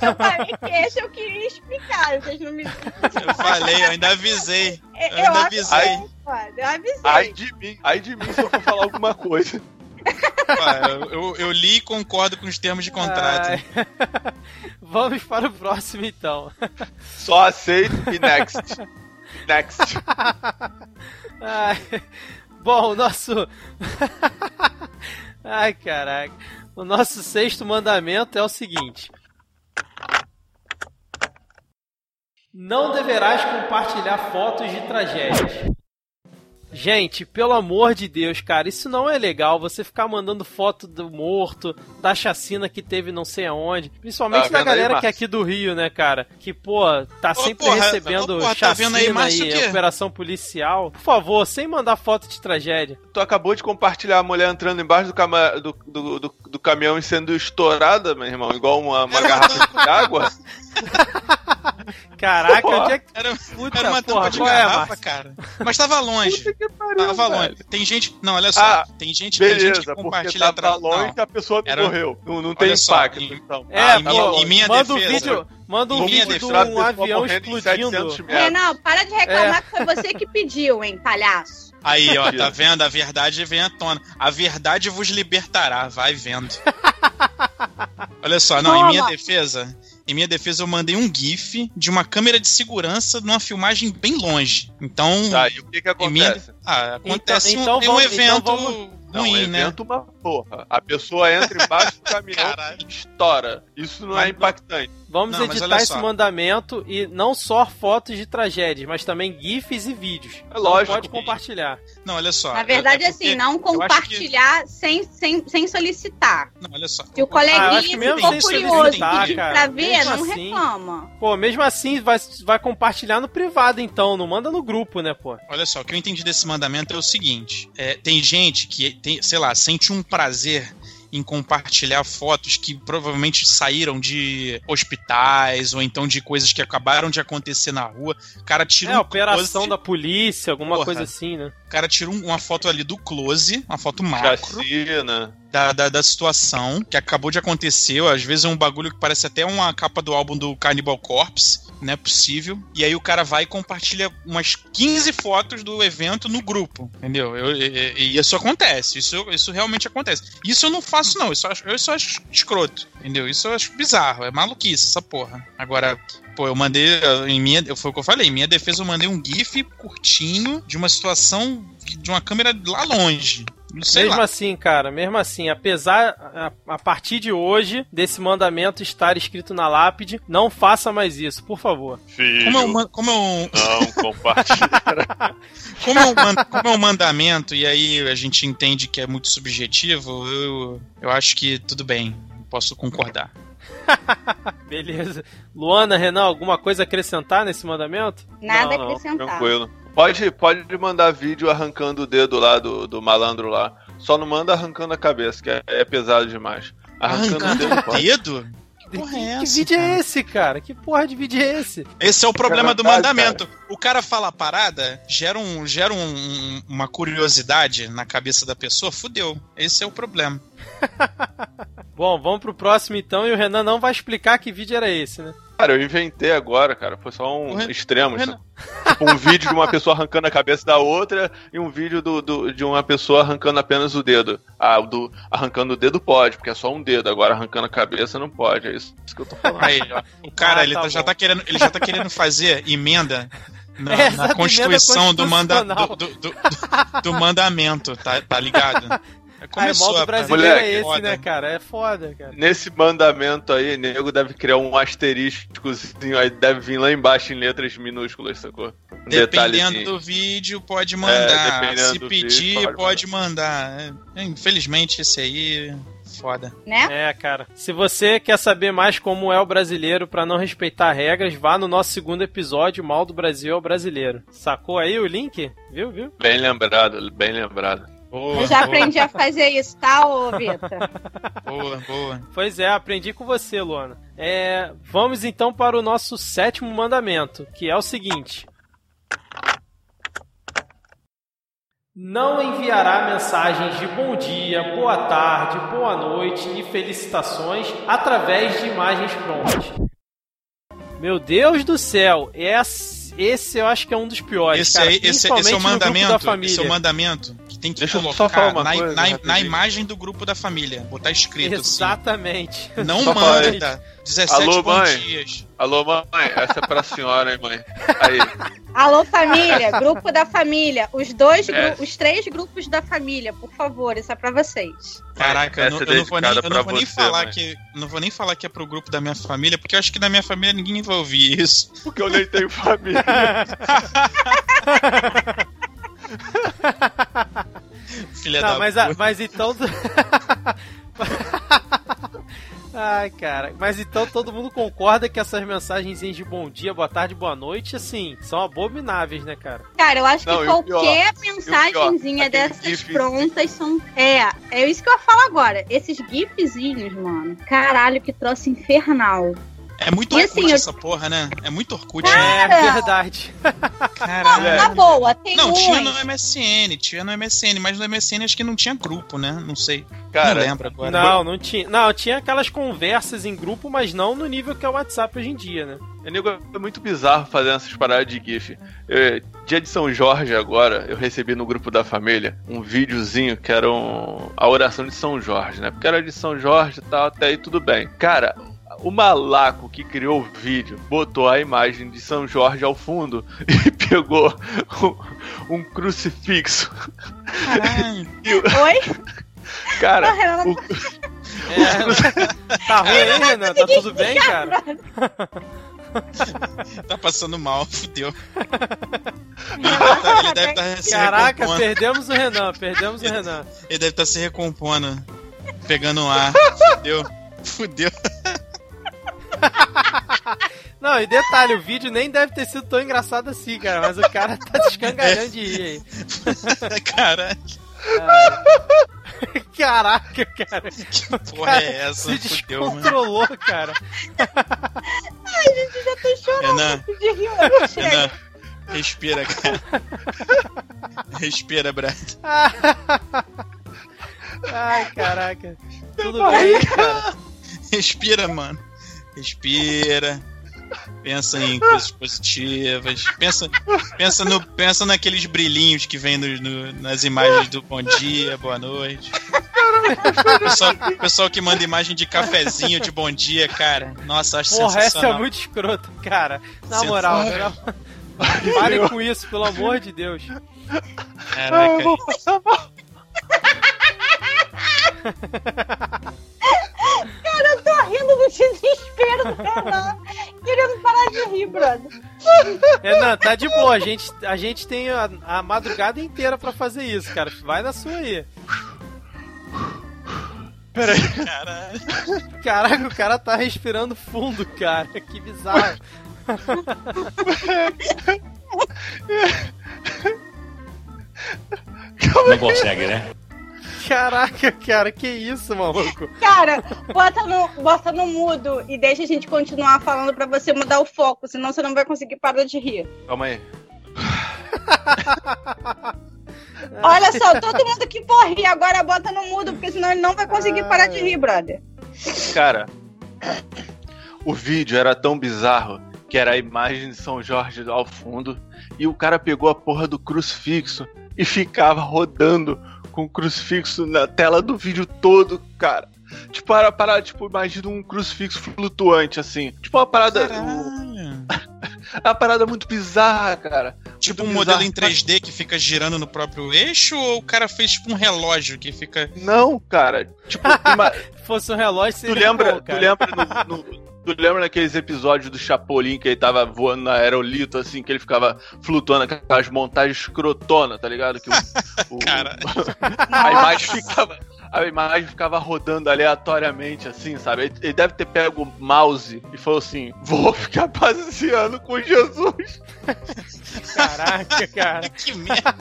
Eu falei que esse eu queria explicar. Vocês não me. Eu falei, eu ainda avisei. Eu, Eu ainda avisei. foda, Eu avisei. Ai de mim, ai de mim se eu for falar alguma coisa. Eu, eu- eu li e concordo com os termos de contrato. Ai. Vamos para o próximo, então. Só aceito e next. Next. Ai. Bom, o nosso. Ai, caraca. O nosso sexto mandamento é o seguinte: Não deverás compartilhar fotos de tragédias. Gente, pelo amor de Deus, cara, isso não é legal. Você ficar mandando foto do morto, da chacina que teve não sei aonde. Principalmente Tá da vendo aí, galera que é aqui do Rio, né, cara? Que, pô, tá Ô, sempre porra, recebendo ô, porra, tá chacina vendo aí, Márcio, e operação policial. Por favor, sem mandar foto de tragédia. Tu acabou de compartilhar a mulher entrando embaixo do, cama- do, do, do- do caminhão e sendo estourada, meu irmão, igual uma, uma garrafa de água. Caraca, Porra. onde é que. Era, Puta, era uma porra, tampa de é, garrafa, Márcio? cara. Mas tava longe. Que pariu, Tava velho. longe. Tem gente. Não, olha só. Ah, tem gente, tem gente Beleza, que compartilha tava atrás. longe Não. que a pessoa não Era- morreu. Não, não tem só, impacto, em- então. É, Ah, em tá minha- em minha manda um defesa- vídeo, manda um em vídeo de um avião em explodindo. 700 metros. Renan, para de reclamar É. que foi você que pediu, hein, palhaço. Aí, ó, tá vendo? A verdade vem à tona. A verdade vos libertará, vai vendo. Olha só, não, em Toma. minha defesa, em minha defesa eu mandei um GIF de uma câmera de segurança numa filmagem bem longe. Então, Tá, e o que que em minha, acontece? ah, acontece Então- um- então tem um vamos- então evento vamos- Não, ruim, um né? evento uma porra. A pessoa entra embaixo do caminhão Caralho. e estoura. Isso não é Mas- impactante. Vamos Não, editar esse mandamento e não só fotos de tragédias, mas também GIFs e vídeos. É lógico. Não pode compartilhar. Não, olha só. Na verdade, é assim, porque- não compartilhar sem, sem, sem solicitar. Não, olha só. Se o Ah, coleguinha que mesmo ficou curioso solicitar, pedir cara, pra ver, mesmo não assim. reclama. Pô, mesmo assim vai, vai compartilhar no privado, então. Não manda no grupo, né, pô? Olha só, o que eu entendi desse mandamento é o seguinte: é, tem gente que, tem, sei lá, sente um prazer em compartilhar fotos que provavelmente saíram de hospitais ou então de coisas que acabaram de acontecer na rua. O cara tira É, um operação close, da polícia, alguma Porra. coisa assim, né? o cara tira um- uma foto ali do close, uma foto macro Chacina. Da, da, da situação que acabou de acontecer. Às vezes é um bagulho que parece até uma capa do álbum do Cannibal Corpse. Não é possível. E aí o cara vai e compartilha umas 15 fotos do evento no grupo. Entendeu? Eu- e, e isso acontece. Isso, isso realmente acontece. Isso eu não faço, não. Isso eu, acho, eu só acho escroto. Entendeu? Isso eu acho bizarro. É maluquice essa porra. Agora. Pô, eu mandei. Em minha, foi o que eu falei. Em minha defesa, eu mandei um GIF curtinho de uma situação de uma câmera lá longe. Sei mesmo lá. assim, cara, mesmo assim, apesar, a, a partir de hoje, desse mandamento estar escrito na lápide, não faça mais isso, por favor. Filho, Como é, um, como, é um, não compartilha. como, é um, como é um mandamento e aí a gente entende que é muito subjetivo, eu, eu acho que tudo bem, posso concordar. Beleza. Luana, Renan, alguma coisa a acrescentar nesse mandamento? Nada Não, a acrescentar. Tranquilo. Pode, pode mandar vídeo arrancando o dedo lá do, do malandro lá. Só não manda arrancando a cabeça, que é, é pesado demais. Arrancando, Arrancando o dedo o pode. dedo? Que, porra é que essa, vídeo cara? é esse, cara? Que porra de vídeo é esse? Esse é o problema do verdade, mandamento. O cara fala a parada, gera, um, gera um- um- uma curiosidade na cabeça da pessoa, fudeu. Esse é o problema. Bom, vamos pro próximo então, e o Renan não vai explicar que vídeo era esse, né? Cara, eu inventei agora, cara. Foi só um Ren- extremo. Tipo, um vídeo de uma pessoa arrancando a cabeça da outra e um vídeo do, do- de uma pessoa arrancando apenas o dedo. Ah, do arrancando o dedo pode, porque é só um dedo. Agora arrancando a cabeça não pode. É isso, isso que eu tô falando. Aí, ó. O cara, Ah, ele tá tá- já, tá querendo, ele já tá querendo fazer emenda na, É, na Constituição do, manda, do, do, do- do mandamento, tá, tá ligado? É, Ah, Começou modo a- brasileiro Moleque, é esse, foda. né, cara? É foda, cara. Nesse mandamento aí, nego deve criar um asterísticozinho, aí deve vir lá embaixo em letras minúsculas, sacou? Um Dependendo detalhezinho. do vídeo, pode mandar. dependendo Se do pedir, vídeo, pode, mandar. É, infelizmente, esse aí. Foda. Né? É, cara. Se você quer saber mais como é o brasileiro pra não respeitar regras, vá no nosso segundo episódio, Mal do Brasil é o Brasileiro. Sacou aí o link? Viu, viu? Bem lembrado, bem lembrado. Boa, Eu já boa, aprendi a fazer isso, tá, ô Vitor? boa, boa. Pois é, aprendi com você, Luana. É, vamos então para o nosso sétimo mandamento, que é o seguinte: Não enviará mensagens de bom dia, boa tarde, boa noite e felicitações através de imagens prontas. Meu Deus do céu, esse, esse eu acho que é um dos piores. Esse, cara, aí, esse, esse é o mandamento. família. Esse é o mandamento que tem que Deixa colocar só falar uma na, coisa, na, na imagem do grupo da família. Botar escrito Exatamente. assim. Não Só manda 17 Alô, mãe. dias. Alô, mãe, essa é pra senhora, hein, mãe? Aí, Alô, família, grupo da família. Os dois, É. gru- os três grupos da família, por favor, isso é pra vocês. Caraca, eu é eu não vou nem, eu não vou nem você, falar mãe. que. Não vou nem falar que é pro grupo da minha família, porque eu acho que da minha família ninguém vai ouvir isso. porque eu nem tenho família. Filha Tá, da mas, a- puta. mas então. Ai, cara. Mas então todo mundo concorda que essas mensagenzinhas de bom dia, boa tarde, boa noite, assim, são abomináveis, né, cara? Cara, eu acho Não, que qualquer pior, mensagenzinha dessas gif- prontas são. É, é isso que eu falar agora. Esses gifzinhos, mano. Caralho, que troço infernal. É muito E Orkut assim, eu- essa porra, né? É muito Orkut, né? É Cara. verdade. Caralho. Na boa, tem Não, uns. tinha no MSN, tinha no MSN, mas no MSN acho que não tinha grupo, né? Não sei. Cara, não lembro agora. Não, não tinha. Não, tinha aquelas conversas em grupo, mas não no nível que é o WhatsApp hoje em dia, né? É, nego, é muito bizarro fazer essas paradas de GIF. Eu- dia de São Jorge agora, eu recebi no grupo da família um videozinho que era um- a oração de São Jorge, né? Porque era de São Jorge e tal, até aí tudo bem. Cara, o malaco que criou o vídeo botou a imagem de São Jorge ao fundo e pegou um, um crucifixo. Caralho. E Oi? cara, o- É. tá ruim aí, Renan? Tá tudo bem, cara? Tá passando mal, fudeu. Ele deve tá- ele deve estar se Caraca, recompondo. perdemos o Renan, perdemos o Renan. Ele deve estar se recompondo. Pegando um ar. Fudeu. Fudeu. Não, e detalhe, o vídeo nem deve ter sido tão engraçado assim, cara, mas o cara tá descangalhando de rir aí. Caralho, Caraca, cara. que porra é essa? Se Fudeu, mano. descontrolou, cara. já tô chorando Renan, de rir. Renan. Respira, cara. Respira, Brad. Ai, caraca. Tudo bem, cara. Respira, mano. Respira. Pensa em coisas positivas. Pensa, pensa, no, pensa naqueles brilhinhos que vem no- no- nas imagens do bom dia, boa noite. Pessoal, pessoal que manda imagem de cafezinho de bom dia, cara. Nossa, acho Porra, essa é sensacional. muito escroto, cara. Na Sensacional. moral, na- parem com isso, pelo amor de Deus. Caraca. Eu desespero do Renan. Querendo parar de rir, brother. Renan, tá de boa. A gente, a gente tem a, a madrugada inteira pra fazer isso, cara. Vai na sua aí. Caralho. Caraca, o cara tá respirando fundo, cara. Que bizarro. Não consegue, né? Caraca, cara, que isso, maluco? Cara, bota no, bota no mudo e deixa a gente continuar falando pra você mudar o foco, senão você não vai conseguir parar de rir. calma aí. Olha só, todo mundo que for rir agora bota no mudo, porque senão ele não vai conseguir parar de rir, brother. Cara, o vídeo era tão bizarro que era a imagem de São Jorge ao fundo e o cara pegou a porra do crucifixo e ficava rodando com o crucifixo na tela do vídeo todo, cara. Tipo, para, para tipo, imagina um crucifixo flutuante, assim. Tipo, uma parada. é uma parada muito bizarra, cara. Tipo muito um modelo em bizarra. 3D que fica girando no próprio eixo ou o cara fez tipo um relógio que fica. Não, cara. Tipo, Se fosse um relógio, tu seria lembra, bom, tu lembra no, no- Tu lembra naqueles episódios do Chapolin que ele tava voando na aerolito, assim, que ele ficava flutuando com aquelas montagens escrotona, tá ligado? Que o, o- Cara. a imagem ficava. A imagem ficava rodando aleatoriamente, assim, sabe? Ele- Ele deve ter pego o mouse e falou assim: vou ficar passeando com Jesus. Caraca, cara. Que merda,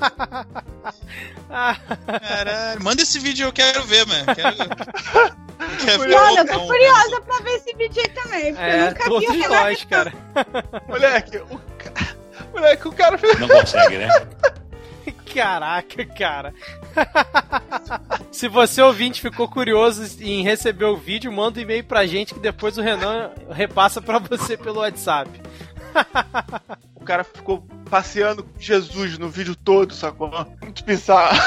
caralho. Manda esse vídeo, eu quero ver, mano. Quero... Mano, eu tô Lucão. curiosa pra ver esse vídeo aí também. Porque eu é, nunca vi todos o Renato. nós, cara. Moleque, o ca- Moleque, o cara fez. Não consegue, né? Caraca, cara. Se você ouvinte ficou curioso em receber o vídeo, manda um e-mail pra gente que depois o Renan repassa pra você pelo WhatsApp. O cara ficou passeando com Jesus no vídeo todo, sacou? Muito bizarro.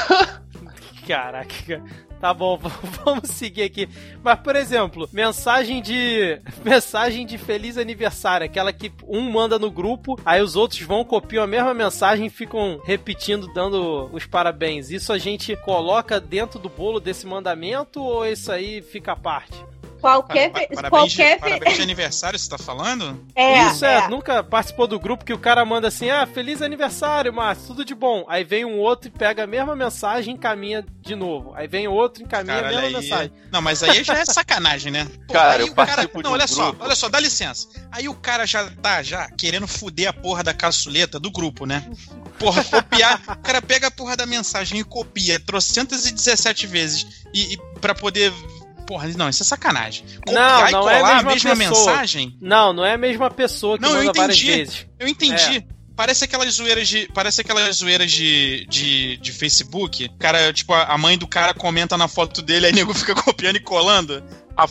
Caraca, cara. Tá bom, vamos seguir aqui. Mas, por exemplo, mensagem de. Mensagem de feliz aniversário. Aquela que um manda no grupo, aí os outros vão, copiam a mesma mensagem e ficam repetindo, dando os parabéns. Isso a gente coloca dentro do bolo desse mandamento ou isso aí fica à parte? Qualquer. Pa- fe- Parabéns, de, qualquer. fe- parabéns de aniversário, você tá falando? É, Isso é, é. nunca participou do grupo que o cara manda assim: ah, feliz aniversário, Márcio, tudo de bom. Aí vem um outro e pega a mesma mensagem e encaminha de novo. Aí vem outro e encaminha Caralho, a mesma aí... mensagem. Não, mas aí já é sacanagem, né? Pô, Cara, aí eu o cara... de Não, um olha só, grupo. olha só, dá licença. Aí o cara já tá já querendo fuder a porra da caçuleta do grupo, né? Porra, copiar. o cara pega a porra da mensagem e copia trocentas e 17 vezes e, e pra poder. Porra, não, isso é sacanagem. Não, e não é a mesma pessoa. mensagem. Não, não é a mesma pessoa que Não, eu manda várias entendi. vezes. Eu entendi. É. Parece aquelas zoeiras de. Parece aquelas zoeiras de, de, de Facebook. Cara, tipo, a a mãe do cara comenta na foto dele, aí o nego fica copiando e colando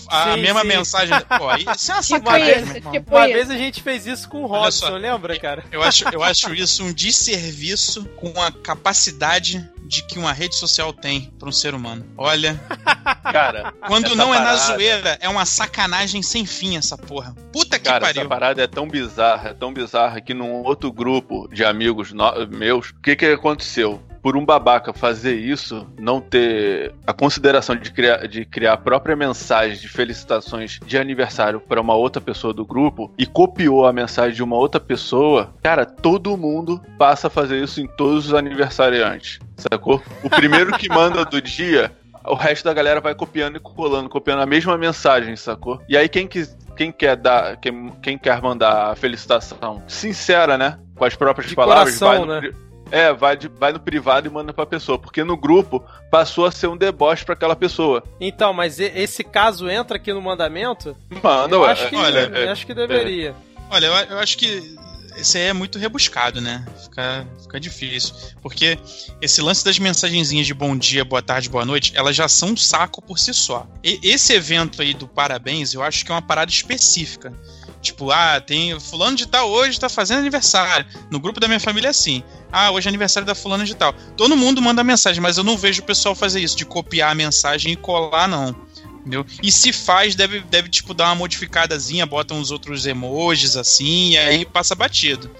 a, a Sim, mesma sim. mensagem. Pô, aí isso é uma Tipo sacanagem, isso, tipo Uma isso. vez a gente fez isso com o Robson, só. lembra, cara? Eu acho, eu acho isso um desserviço com a capacidade de que uma rede social tem para um ser humano. Olha, Cara, quando não é na parada- zoeira, é uma sacanagem sem fim essa porra. Puta que cara, pariu. essa parada é tão bizarra, é tão bizarra que num outro grupo de amigos no- meus, o que que aconteceu? Por um babaca fazer isso, não ter a consideração de criar, de criar a própria mensagem de felicitações de aniversário para uma outra pessoa do grupo e copiou a mensagem de uma outra pessoa, cara, todo mundo passa a fazer isso em todos os aniversariantes, sacou? O primeiro que manda do dia o resto da galera vai copiando e colando, copiando a mesma mensagem, sacou? E aí quem quis, quem quer dar, quem, quem quer mandar a felicitação sincera, né? Com as próprias De palavras, coração, vai no, né? É, vai, de- vai no privado e manda pra pessoa, porque no grupo passou a ser um deboche pra aquela pessoa. Então, mas e- esse caso entra aqui no mandamento? Manda, eu ué. acho que, olha, eu acho que deveria. Olha, eu, eu acho que esse aí é muito rebuscado, né? Fica, fica difícil. Porque esse lance das mensagenzinhas de bom dia, boa tarde, boa noite, elas já são um saco por si só. E- esse evento aí do parabéns, eu acho que é uma parada específica. Tipo, ah, tem fulano de tal hoje tá fazendo aniversário. No grupo da minha família é assim. Ah, hoje é aniversário da fulana de tal. Todo mundo manda mensagem, mas eu não vejo o pessoal fazer isso, de copiar a mensagem e colar, não. Entendeu? E se faz, deve, deve tipo, dar uma modificadazinha, bota uns outros emojis assim, e aí passa batido.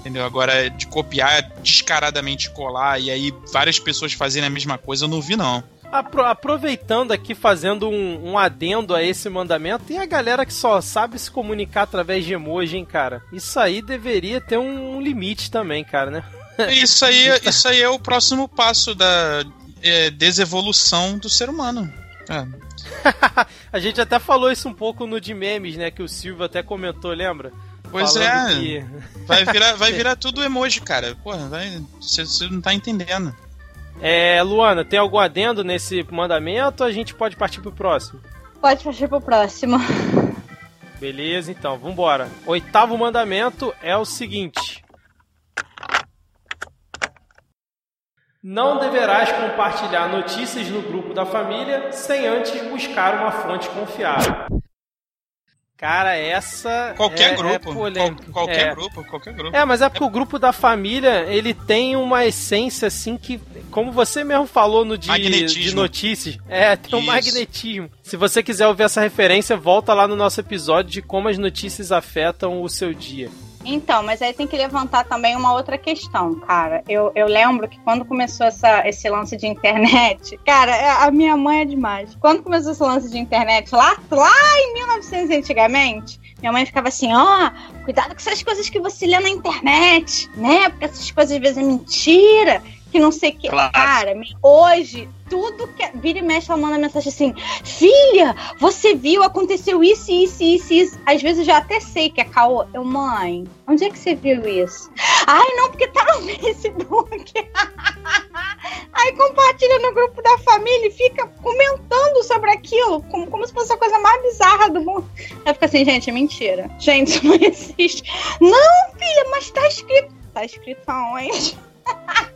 Entendeu? Agora, de copiar descaradamente colar e aí várias pessoas fazerem a mesma coisa, eu não vi, não. Apro- aproveitando aqui, fazendo um, um adendo a esse mandamento, tem a galera que só sabe se comunicar através de emoji, hein, cara? Isso aí deveria ter um, um limite também, cara, né? Isso aí, isso aí é o próximo passo da é, desevolução do ser humano. É. A gente até falou isso um pouco no de memes, né? Que o Silvio até comentou, lembra? Pois Falando é, que- vai virar, vai virar tudo emoji, cara. Porra, vai, você, você não tá entendendo. É, Luana, tem algum adendo nesse mandamento ou a gente pode partir pro próximo? Pode partir pro próximo. Beleza, então, vambora. Oitavo mandamento é o seguinte: Não deverás compartilhar notícias no grupo da família sem antes buscar uma fonte confiável. Cara, essa. Qualquer é, grupo. É. Qual, qualquer é. grupo, qualquer grupo. É, mas é porque o grupo da família, ele tem uma essência assim que, como você mesmo falou no de, de notícias, é, tem um Isso. magnetismo. Se você quiser ouvir essa referência, volta lá no nosso episódio de como as notícias afetam o seu dia. Então, mas aí tem que levantar também uma outra questão, cara. Eu, eu lembro que quando começou essa, esse lance de internet, cara, é- a minha mãe é demais. Quando começou esse lance de internet, lá, lá em 1900 antigamente, minha mãe ficava assim, ó, cuidado com essas coisas que você lê na internet, né? Porque essas coisas às vezes é mentira, que não sei o que. Claro. Cara, hoje, tudo que. Vira e mexe, ela manda mensagem assim: Filha, você viu, aconteceu isso, isso, isso, isso. Às vezes eu já até sei que é caô. Eu, mãe, onde é que você viu isso? Ai, não, porque tá no Facebook. Aí compartilha no grupo da família e fica comentando sobre aquilo, como, como se fosse a coisa mais bizarra do mundo. Aí fica assim, gente, é mentira. Gente, isso não existe. Não, filha, mas tá escrito. Tá escrito aonde?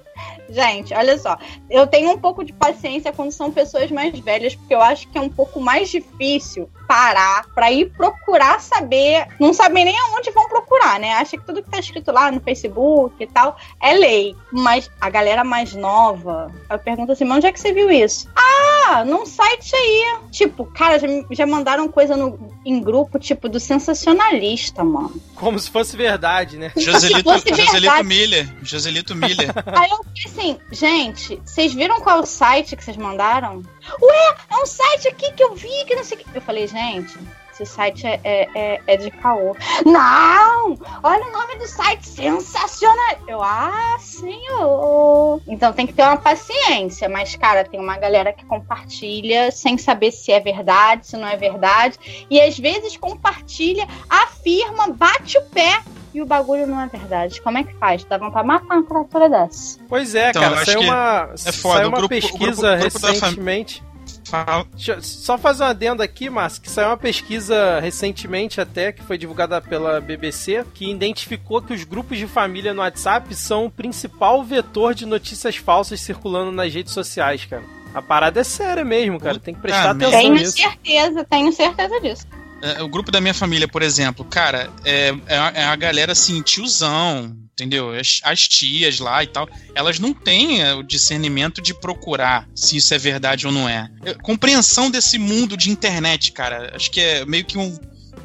Gente, olha só. Eu tenho um pouco de paciência quando são pessoas mais velhas, porque eu acho que é um pouco mais difícil parar pra ir procurar saber. Não sabem nem aonde vão procurar, né? Acha que tudo que tá escrito lá no Facebook e tal é lei. Mas a galera mais nova, eu pergunto assim, mas onde é que você viu isso? Ah, num site aí. Tipo, cara, já, já mandaram coisa no, em grupo, tipo, do sensacionalista, mano. Como se fosse verdade, né? Joselito, fosse Joselito. Milha. Joselito Milha. Aí eu fiquei assim, gente, vocês viram qual é o site que vocês mandaram? Ué, é um site aqui que eu vi, que não sei o que. Eu falei, gente, esse site é, é, é, é de caô. Não! Olha o nome do site, sensacional! Eu, ah, senhor! Então tem que ter uma paciência, mas, cara, tem uma galera que compartilha sem saber se é verdade, se não é verdade. E às vezes compartilha, afirma, bate o pé. E o bagulho não é verdade. Como é que faz? Dá vontade de matar uma criatura dessa. Pois é, Então, cara, saiu que uma, é foda. saiu uma grupo- o pesquisa grupo- o grupo recentemente. Fala. Só fazer um adendo aqui, Márcio, que saiu uma pesquisa recentemente até, que foi divulgada pela BBC, que identificou que os grupos de família no WhatsApp são o principal vetor de notícias falsas circulando nas redes sociais, cara. A parada é séria mesmo, cara. Tem que prestar Puta atenção Tenho nisso. certeza, tenho certeza disso. É, o grupo da minha família, por exemplo, cara, é, é, a- é a galera assim, tiozão, entendeu? As, as tias lá e tal, elas não têm é, o discernimento de procurar se isso é verdade ou não é. Compreensão desse mundo de internet, cara, acho que é meio que um.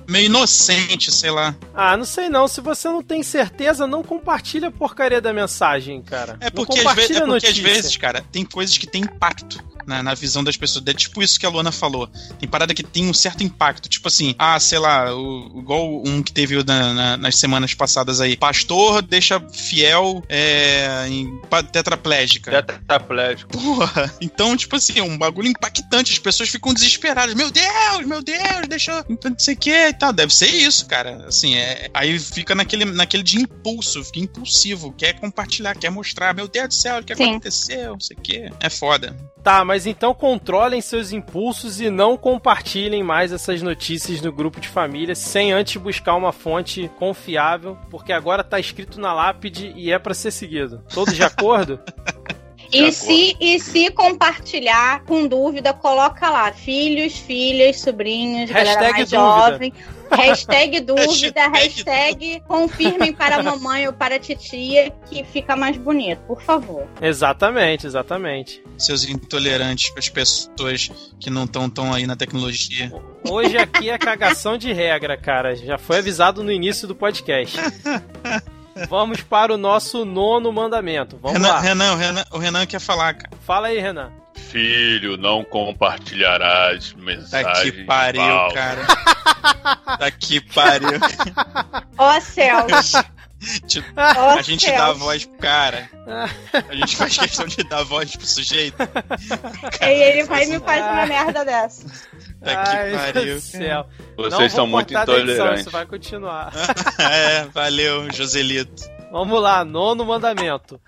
meio inocente, sei lá. Ah, não sei não. Se você não tem certeza, não compartilha a porcaria da mensagem, cara. É porque, às, ve- é porque às vezes, cara, tem coisas que têm impacto na, na visão das pessoas. É tipo isso que a Luana falou. Tem parada que tem um certo impacto. Tipo assim, ah, sei lá, o, igual um que teve na- na- nas semanas passadas aí. Pastor deixa fiel é, em tetraplégica. Tetraplégico. Porra. Então, tipo assim, é um bagulho impactante. As pessoas ficam desesperadas. Meu Deus, meu Deus, deixa. Não sei o que e tal. Deve ser isso, cara. Assim, é. Aí fica naquele, naquele de impulso, fica impulsivo. Quer compartilhar, quer mostrar. Meu Deus do céu, o que Sim. aconteceu? Não sei o que. É foda. Tá, mas então controlem seus impulsos e não compartilhem mais essas notícias no grupo de família sem antes buscar uma fonte confiável, porque agora tá escrito na lápide e é pra ser seguido. Todos de acordo? E se, e se compartilhar com dúvida, coloca lá filhos, filhas, sobrinhos, galera Hashtag mais dúvida. jovem. Hashtag dúvida, Hashtag hashtag confirmem para a mamãe ou para a titia que fica mais bonito, por favor. exatamente, exatamente. Seus intolerantes com as pessoas que não estão tão aí na tecnologia. Hoje aqui é cagação de regra, cara. Já foi avisado no início do podcast. Vamos para o nosso nono mandamento. Vamos Renan, lá. Renan, o Renan, o Renan quer falar, cara. Fala aí, Renan. Filho, não compartilharás Tá mensagens que pariu, falsas. cara. Tá que pariu. Ó céus, Tipo, ó a gente dá a voz pro cara. A gente faz questão de dar a voz pro sujeito. E ele vai e me faz uma merda dessa. Tá que Ai, meu pariu. Céu. Vocês são muito edição, intolerantes. Isso vai continuar. É, valeu, Joselito. Vamos lá, nono mandamento.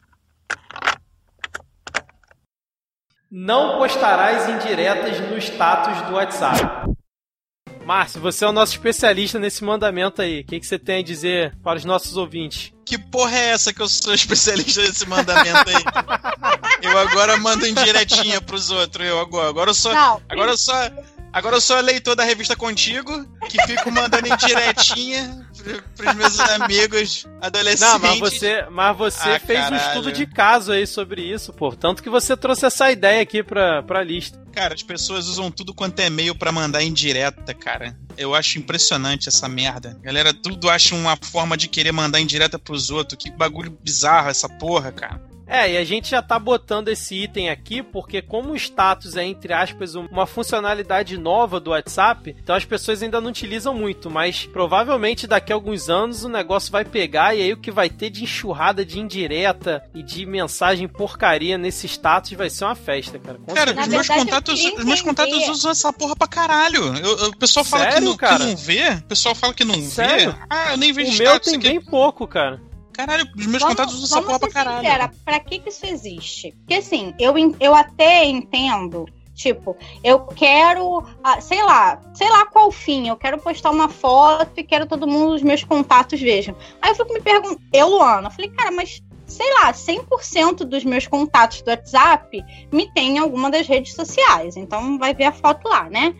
Não postarás indiretas no status do WhatsApp. Márcio, você é o nosso especialista nesse mandamento aí. O que, que você tem a dizer para os nossos ouvintes? Que porra é essa que eu sou especialista nesse mandamento aí? eu agora mando indiretinha pros outros. Eu agora, agora eu sou. Não, Agora eu sou. Agora eu sou leitor da revista Contigo, que fico mandando indiretinha pros meus amigos adolescentes. Não, mas você, mas você Ah, fez um caralho. estudo de caso aí sobre isso, pô. Tanto que você trouxe essa ideia aqui pra, pra lista. Cara, as pessoas usam tudo quanto é e-mail pra mandar indireta, cara. Eu acho impressionante essa merda. Galera, tudo acha uma forma de querer mandar indireta pros outros. Que bagulho bizarro essa porra, cara. É, e a gente já tá botando esse item aqui porque como o status é, entre aspas, um- uma funcionalidade nova do WhatsApp, então as pessoas ainda não utilizam muito, mas provavelmente daqui a alguns anos o negócio vai pegar e aí o que vai ter de enxurrada de indireta e de mensagem porcaria nesse status vai ser uma festa, cara. Com Cara, os meus, contatos, meus contatos usam essa porra pra caralho. Eu- o pessoal fala que Sério, não, que não vê. O pessoal fala que não Sério? vê. Ah, eu nem vejo o meu status. tem aqui. bem pouco, cara. Caralho, os meus Vamos- contatos usam essa porra pra caralho. sincera, pra que que isso existe? Porque assim, eu, eu até entendo, tipo, eu quero, ah, sei lá, sei lá qual fim, eu quero postar uma foto e quero todo mundo, os meus contatos vejam. Aí eu fico me perguntando, eu, Luana, eu falei, cara, mas sei lá, 100% dos meus contatos do WhatsApp me tem em alguma das redes sociais, então vai ver a foto lá, né?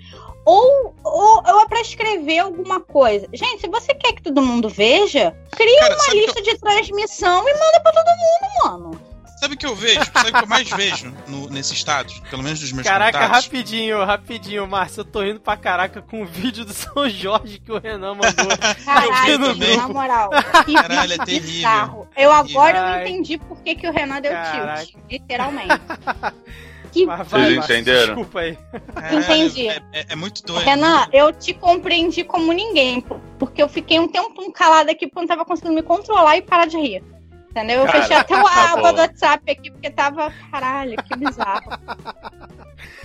Ou, ou, ou é pra escrever alguma coisa. Gente, se você quer que todo mundo veja, cria Cara, uma lista de transmissão e manda pra todo mundo, mano. Sabe o que eu vejo? Sabe o que eu mais vejo no, nesse status? Pelo menos dos meus Caraca, contatos. rapidinho, rapidinho, Márcio. Eu tô rindo pra caraca com o vídeo do São Jorge que o Renan mandou. Caralho, gente, na moral. Que Caralho, é terrível. bizarro. Eu agora Ai. eu entendi por que, que o Renan deu Caraca. tilt. Literalmente. Que Mas Vocês Márcio, entenderam? Desculpa aí. Caralho, Entendi. É, é- é muito doido. Renan, eu te compreendi como ninguém, porque eu fiquei um tempo calada aqui porque eu não tava conseguindo me controlar e parar de rir. Entendeu? Eu Cara, fechei até a tá aba do WhatsApp aqui porque tava. Caralho, que bizarro.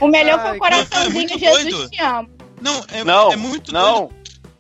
O melhor Ai, foi o cara, é coraçãozinho muito Jesus doido. te amo. Não, é, Não, é muito doido. não.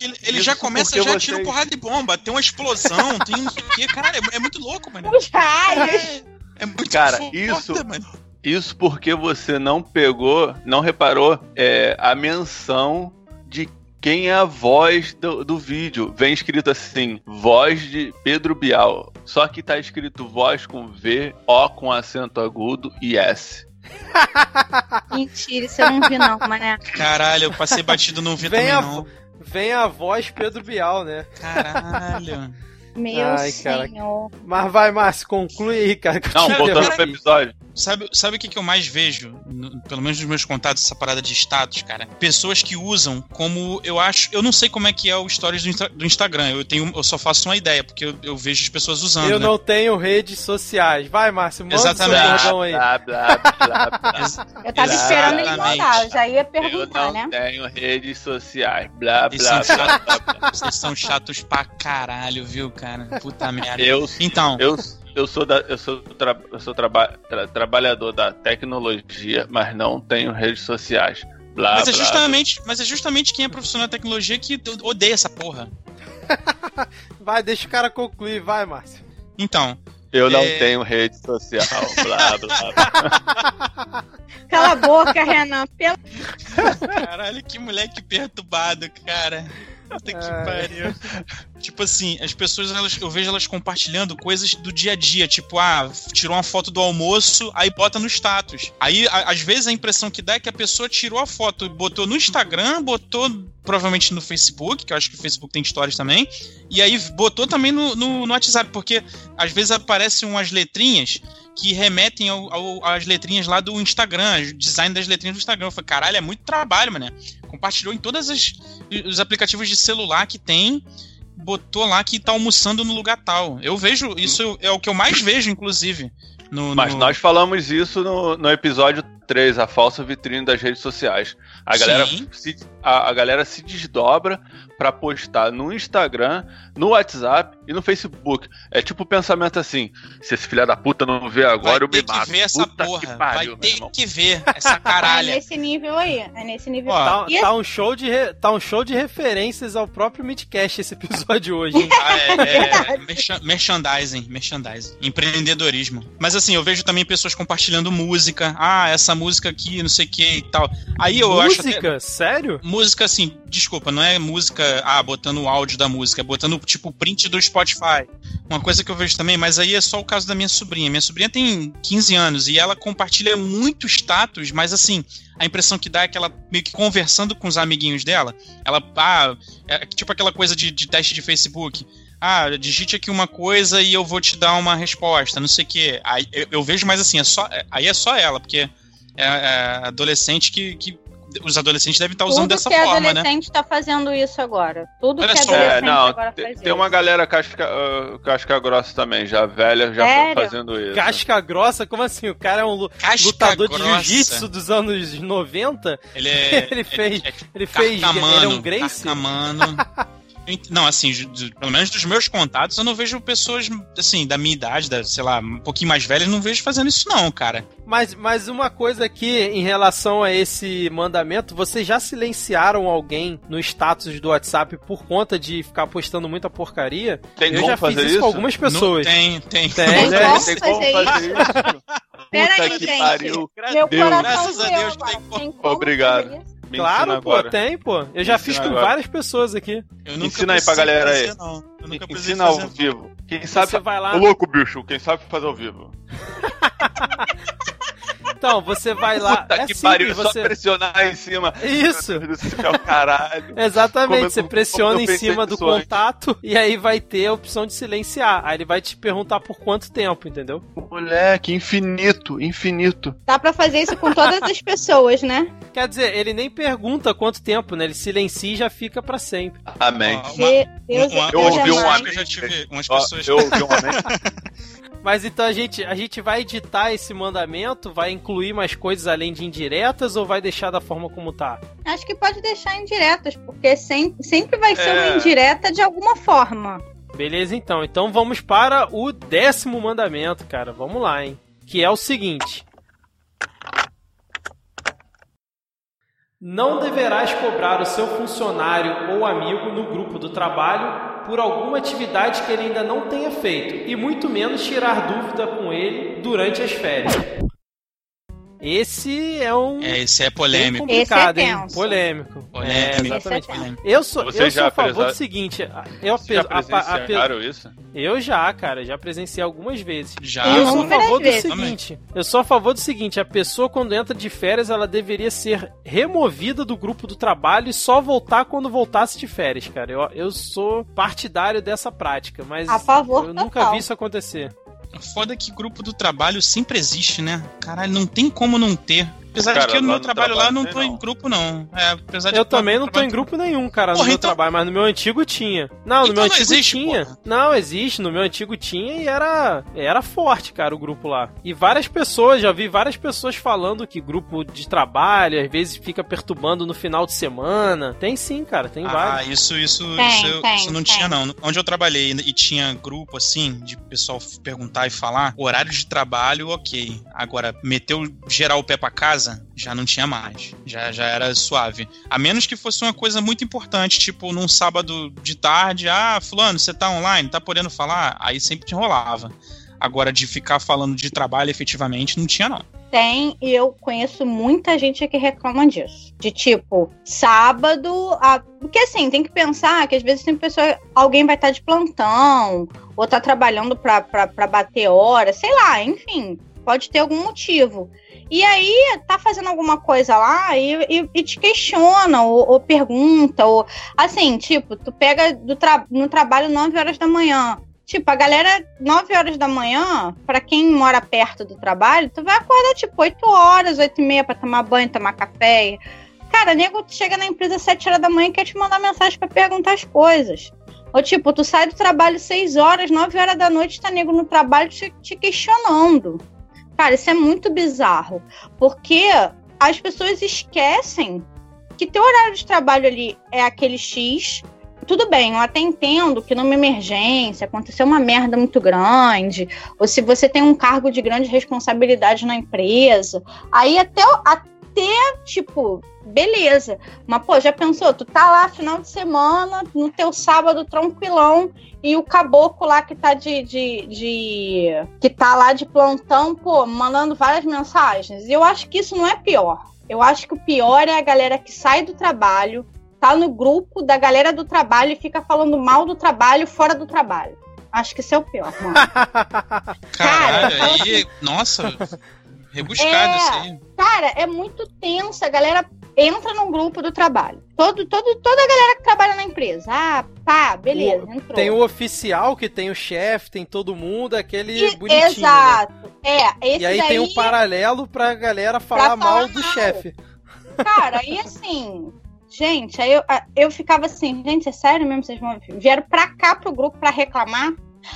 Ele, ele Isso já começa, já vocês- tira porrada de bomba, tem uma explosão, tem não o quê. Caralho, é, é muito louco, mano. Os raios. É, é muito Cara, foda, isso- mano. Isso porque você não pegou, não reparou é, a menção de quem é a voz do, do vídeo. Vem escrito assim, voz de Pedro Bial. Só que tá escrito voz com V, O com acento agudo e S. Mentira, isso eu não vi, não, mané. Caralho, eu passei batido, não vi Vem também a não. Vem a voz Pedro Bial, né? Caralho. Meu Ai, cara. senhor. Mas vai, Márcio, conclui aí, cara. que eu Não, voltando pro episódio. Sabe, sabe o que, que eu mais vejo, no- pelo menos nos meus contatos, essa parada de status, cara? Pessoas que usam como eu acho. Eu não sei como é que é o stories do, do Instagram. Eu tenho, eu só faço uma ideia, porque eu, eu vejo as pessoas usando. Eu né? não tenho redes sociais. Vai, Márcio, manda Exatamente. seu bordão aí. Blá, blá, blá, blá. Eu tava esperando ele mandar, eu já ia Eu perguntar, não né? tenho redes sociais. Blá, blá, são blá, blá, blá. Vocês são chatos pra caralho, viu, cara? Puta merda. Eu, Então, eu, eu sou, da, eu sou, tra, eu sou traba, tra- trabalhador da tecnologia, mas não tenho redes sociais. Blá, mas é, blá, justamente, mas é justamente quem é profissional da tecnologia que odeia essa porra. Vai, deixa o cara concluir. Vai, Márcio. Então, Eu não É. tenho rede social. Blá, blá, blá. Cala a boca, Renan. Pelo... caralho, que moleque perturbado, cara. Puta que Ai. pariu. Tipo assim, as pessoas, elas, eu vejo elas compartilhando coisas do dia a dia, tipo, ah, tirou uma foto do almoço, aí bota no status. Aí, a- às vezes, a impressão que dá é que a pessoa tirou a foto, botou no Instagram, botou provavelmente no Facebook, que eu acho que o Facebook tem stories também, e aí botou também no, no, no WhatsApp, porque às vezes aparecem umas letrinhas que remetem ao- ao- às letrinhas lá do Instagram, o design das letrinhas do Instagram. Eu falei, caralho, é muito trabalho, mané. Compartilhou em todos os aplicativos de celular que tem, botou lá que tá almoçando no lugar tal. Eu vejo, isso é o que eu mais vejo, inclusive. No, Mas no- nós falamos isso no, no episódio 3, a falsa vitrine das redes sociais. A galera, Sim. se, a, a galera se desdobra pra postar no Instagram, no WhatsApp e no Facebook. É tipo o pensamento assim: se esse filho da puta não vê agora, vai eu me ter que mato. ver essa Puta porra. pariu, vai ter que ver essa É caralha. nesse nível aí. É nesse nível. Ó, Tá, E tá um show de re- tá um show de referências ao próprio Midcast esse episódio hoje, hein? Ah, é, é, merchan- merchandising, merchandising, empreendedorismo. Mas assim, eu vejo também pessoas compartilhando música. Ah, essa música aqui, não sei o que e tal. Aí eu música? acho. Música? Sério? Música, assim, desculpa, não é música, ah, botando o áudio da música, é botando tipo print do Spotify. Uma coisa que eu vejo também, mas aí é só o caso da minha sobrinha. Minha sobrinha tem 15 anos e ela compartilha muito status, mas assim, a impressão que dá é que ela meio que conversando com os amiguinhos dela, ela, ah, é tipo aquela coisa de, de teste de Facebook ah, digite aqui uma coisa e eu vou te dar uma resposta, não sei o quê. Aí eu, eu, vejo mais assim, é só, aí é só ela, porque é, é adolescente que, que os adolescentes devem estar usando Tudo dessa que forma, né? adolescente está fazendo isso agora. Tudo Olha que só. adolescente É, não, agora tem, faz tem uma isso. galera casca, uh, casca grossa também, já velha, já Sério? fazendo isso. Casca grossa? Como assim? O cara é um Casca lutador de grossa. jiu-jitsu dos anos 90? Ele é. Ele fez- É, é Ele fez. carcamano, Ele é um Grace? carcamano. Não, assim, pelo menos dos meus contatos, eu não vejo pessoas, assim, da minha idade, da, sei lá, um pouquinho mais velhas, não vejo fazendo isso, não, cara. Mas, mas uma coisa aqui em relação a esse mandamento, vocês já silenciaram alguém no status do WhatsApp por conta de ficar postando muita porcaria? Tem Eu como já fiz fazer isso, isso? com algumas pessoas. Não, tem, tem. Tem, Tem né? como tem como fazer fazer isso? Pera Puta aí, que gente. pariu. Meu Deus. coração Graças a Deus, agora. tem como. Tem como Obrigado. Claro, pô, agora. tem, pô. Eu já fiz com agora. várias pessoas aqui. Eu nunca Ensina aí pra galera aí. fazer, não. Eu nunca Ensina ao fazer. vivo. Quem sabe. Você vai lá. Ô louco, bicho, quem sabe fazer ao vivo. Então, você vai lá. Puta é que simples, pariu, você. só pressionar em cima. Isso. Meu Deus do céu, caralho. Exatamente, Como eu- você como pressiona eu em cima do contato e aí vai ter a opção de silenciar. Aí ele vai te perguntar por quanto tempo, entendeu? Moleque, infinito, infinito. Dá pra fazer isso com todas as pessoas, né? Quer dizer, ele nem pergunta quanto tempo, né? Ele silencia e já fica pra sempre. Amém. Uma- uma- é eu ouvi um amigo- Eu já tive umas pessoas. eu ouvi um amém. Mas então a gente, a gente vai editar esse mandamento, vai incluir mais coisas além de indiretas ou vai deixar da forma como tá? Acho que pode deixar indiretas, porque sempre, sempre vai ser É. uma indireta de alguma forma. Beleza, então. Então vamos para o décimo mandamento, cara. Vamos lá, hein? Que é o seguinte: Não deverás cobrar o seu funcionário ou amigo no grupo do trabalho por alguma atividade que ele ainda não tenha feito, e muito menos tirar dúvida com ele durante as férias. Esse é um É, esse é bem polêmico. complicado, Esse é hein? tenso. Polêmico. Polêmico. É, Esse é exatamente. polêmico. Eu sou, Você eu já sou a favor do seguinte, eu, Vocês já ape- a- a- presenciaram isso? eu já, cara, já presenciei algumas vezes. Já. Eu sou a favor do vezes. seguinte, eu sou a favor do seguinte, a pessoa quando entra de férias, ela deveria ser removida do grupo do trabalho e só voltar quando voltasse de férias, cara. Eu, eu sou partidário dessa prática, mas A favor eu nunca total. vi isso acontecer. Foda que grupo do trabalho sempre existe, né? Caralho, não tem como não ter. Apesar Cara, de que eu no meu no trabalho lá trabalho não tô em não. grupo, não. É, apesar de Eu também no não tô trabalho- em grupo nenhum, cara, no Porra, meu então- trabalho, mas no meu antigo tinha. Não, no Então meu não antigo existe, tinha. porra. Não, existe, no meu antigo tinha e era era forte, cara, o grupo lá. E várias pessoas, já vi várias pessoas falando que grupo de trabalho às vezes fica perturbando no final de semana. Tem sim, cara, tem Ah, vários. isso, isso, Tem, isso, eu- tem, isso não tem. tinha, não. Onde eu trabalhei e tinha grupo, assim, de pessoal perguntar e falar, horário de trabalho, ok. Agora, meteu geral o pé pra casa, já não tinha mais. Já, já era suave. A menos que fosse uma coisa muito importante, tipo, num sábado de tarde, ah, fulano, você tá online, tá podendo falar? Aí sempre te enrolava. Agora, de ficar falando de trabalho efetivamente, não tinha, não. Tem, e eu conheço muita gente que reclama disso. De tipo, sábado. A... Porque assim, tem que pensar que às vezes tem pessoa. Alguém vai estar de plantão, ou tá trabalhando pra, pra, pra bater hora, sei lá, enfim. Pode ter algum motivo. E aí, tá fazendo alguma coisa lá e, e- e te questiona, ou, ou pergunta, ou. Assim, tipo, tu pega do tra no trabalho 9 horas da manhã. Tipo, a galera, 9 horas da manhã, pra quem mora perto do trabalho, tu vai acordar tipo 8 horas, 8 e meia pra tomar banho, tomar café. Cara, nego chega na empresa às 7 horas da manhã e quer te mandar mensagem pra perguntar as coisas. Ou tipo, tu sai do trabalho 6 horas, 9 horas da noite, tá nego no trabalho te, te questionando. Cara, isso é muito bizarro. Porque as pessoas esquecem que teu horário de trabalho ali é aquele X. Tudo bem, eu até entendo que numa emergência aconteceu uma merda muito grande, ou se você tem um cargo de grande responsabilidade na empresa, aí até, até tipo, beleza. Mas, pô, já pensou? Tu tá lá final de semana, no teu sábado tranquilão, e o caboclo lá que tá de, de, de, que tá lá de plantão, pô, mandando várias mensagens. E eu acho que isso não é pior. Eu acho que o pior é a galera que sai do trabalho, tá no grupo da galera do trabalho e fica falando mal do trabalho fora do trabalho. Acho que isso é o pior, mano. Caralho, cara, aí, assim, nossa, rebuscado é, aí. Cara, é muito tenso. A galera entra num grupo do trabalho. Todo, todo, toda a galera que trabalha na empresa. Ah, pá, beleza, o, entrou. Tem o oficial que tem o chefe, tem todo mundo, aquele e, bonitinho. Né? Exato. Né? É, esse E aí daí, tem um paralelo pra galera falar, pra falar mal do chefe. Cara, e assim, gente, aí eu, eu ficava assim, gente, é sério mesmo? Vocês vieram pra cá pro grupo pra reclamar?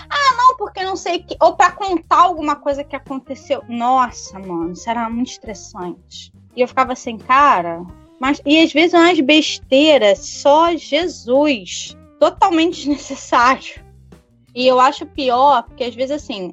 Ah, não, porque não sei que. Ou pra contar alguma coisa que aconteceu. Nossa, mano, isso era muito estressante. E eu ficava assim, cara. Mas, e às vezes umas besteiras, só Jesus. Totalmente desnecessário. E eu acho pior, porque às vezes assim,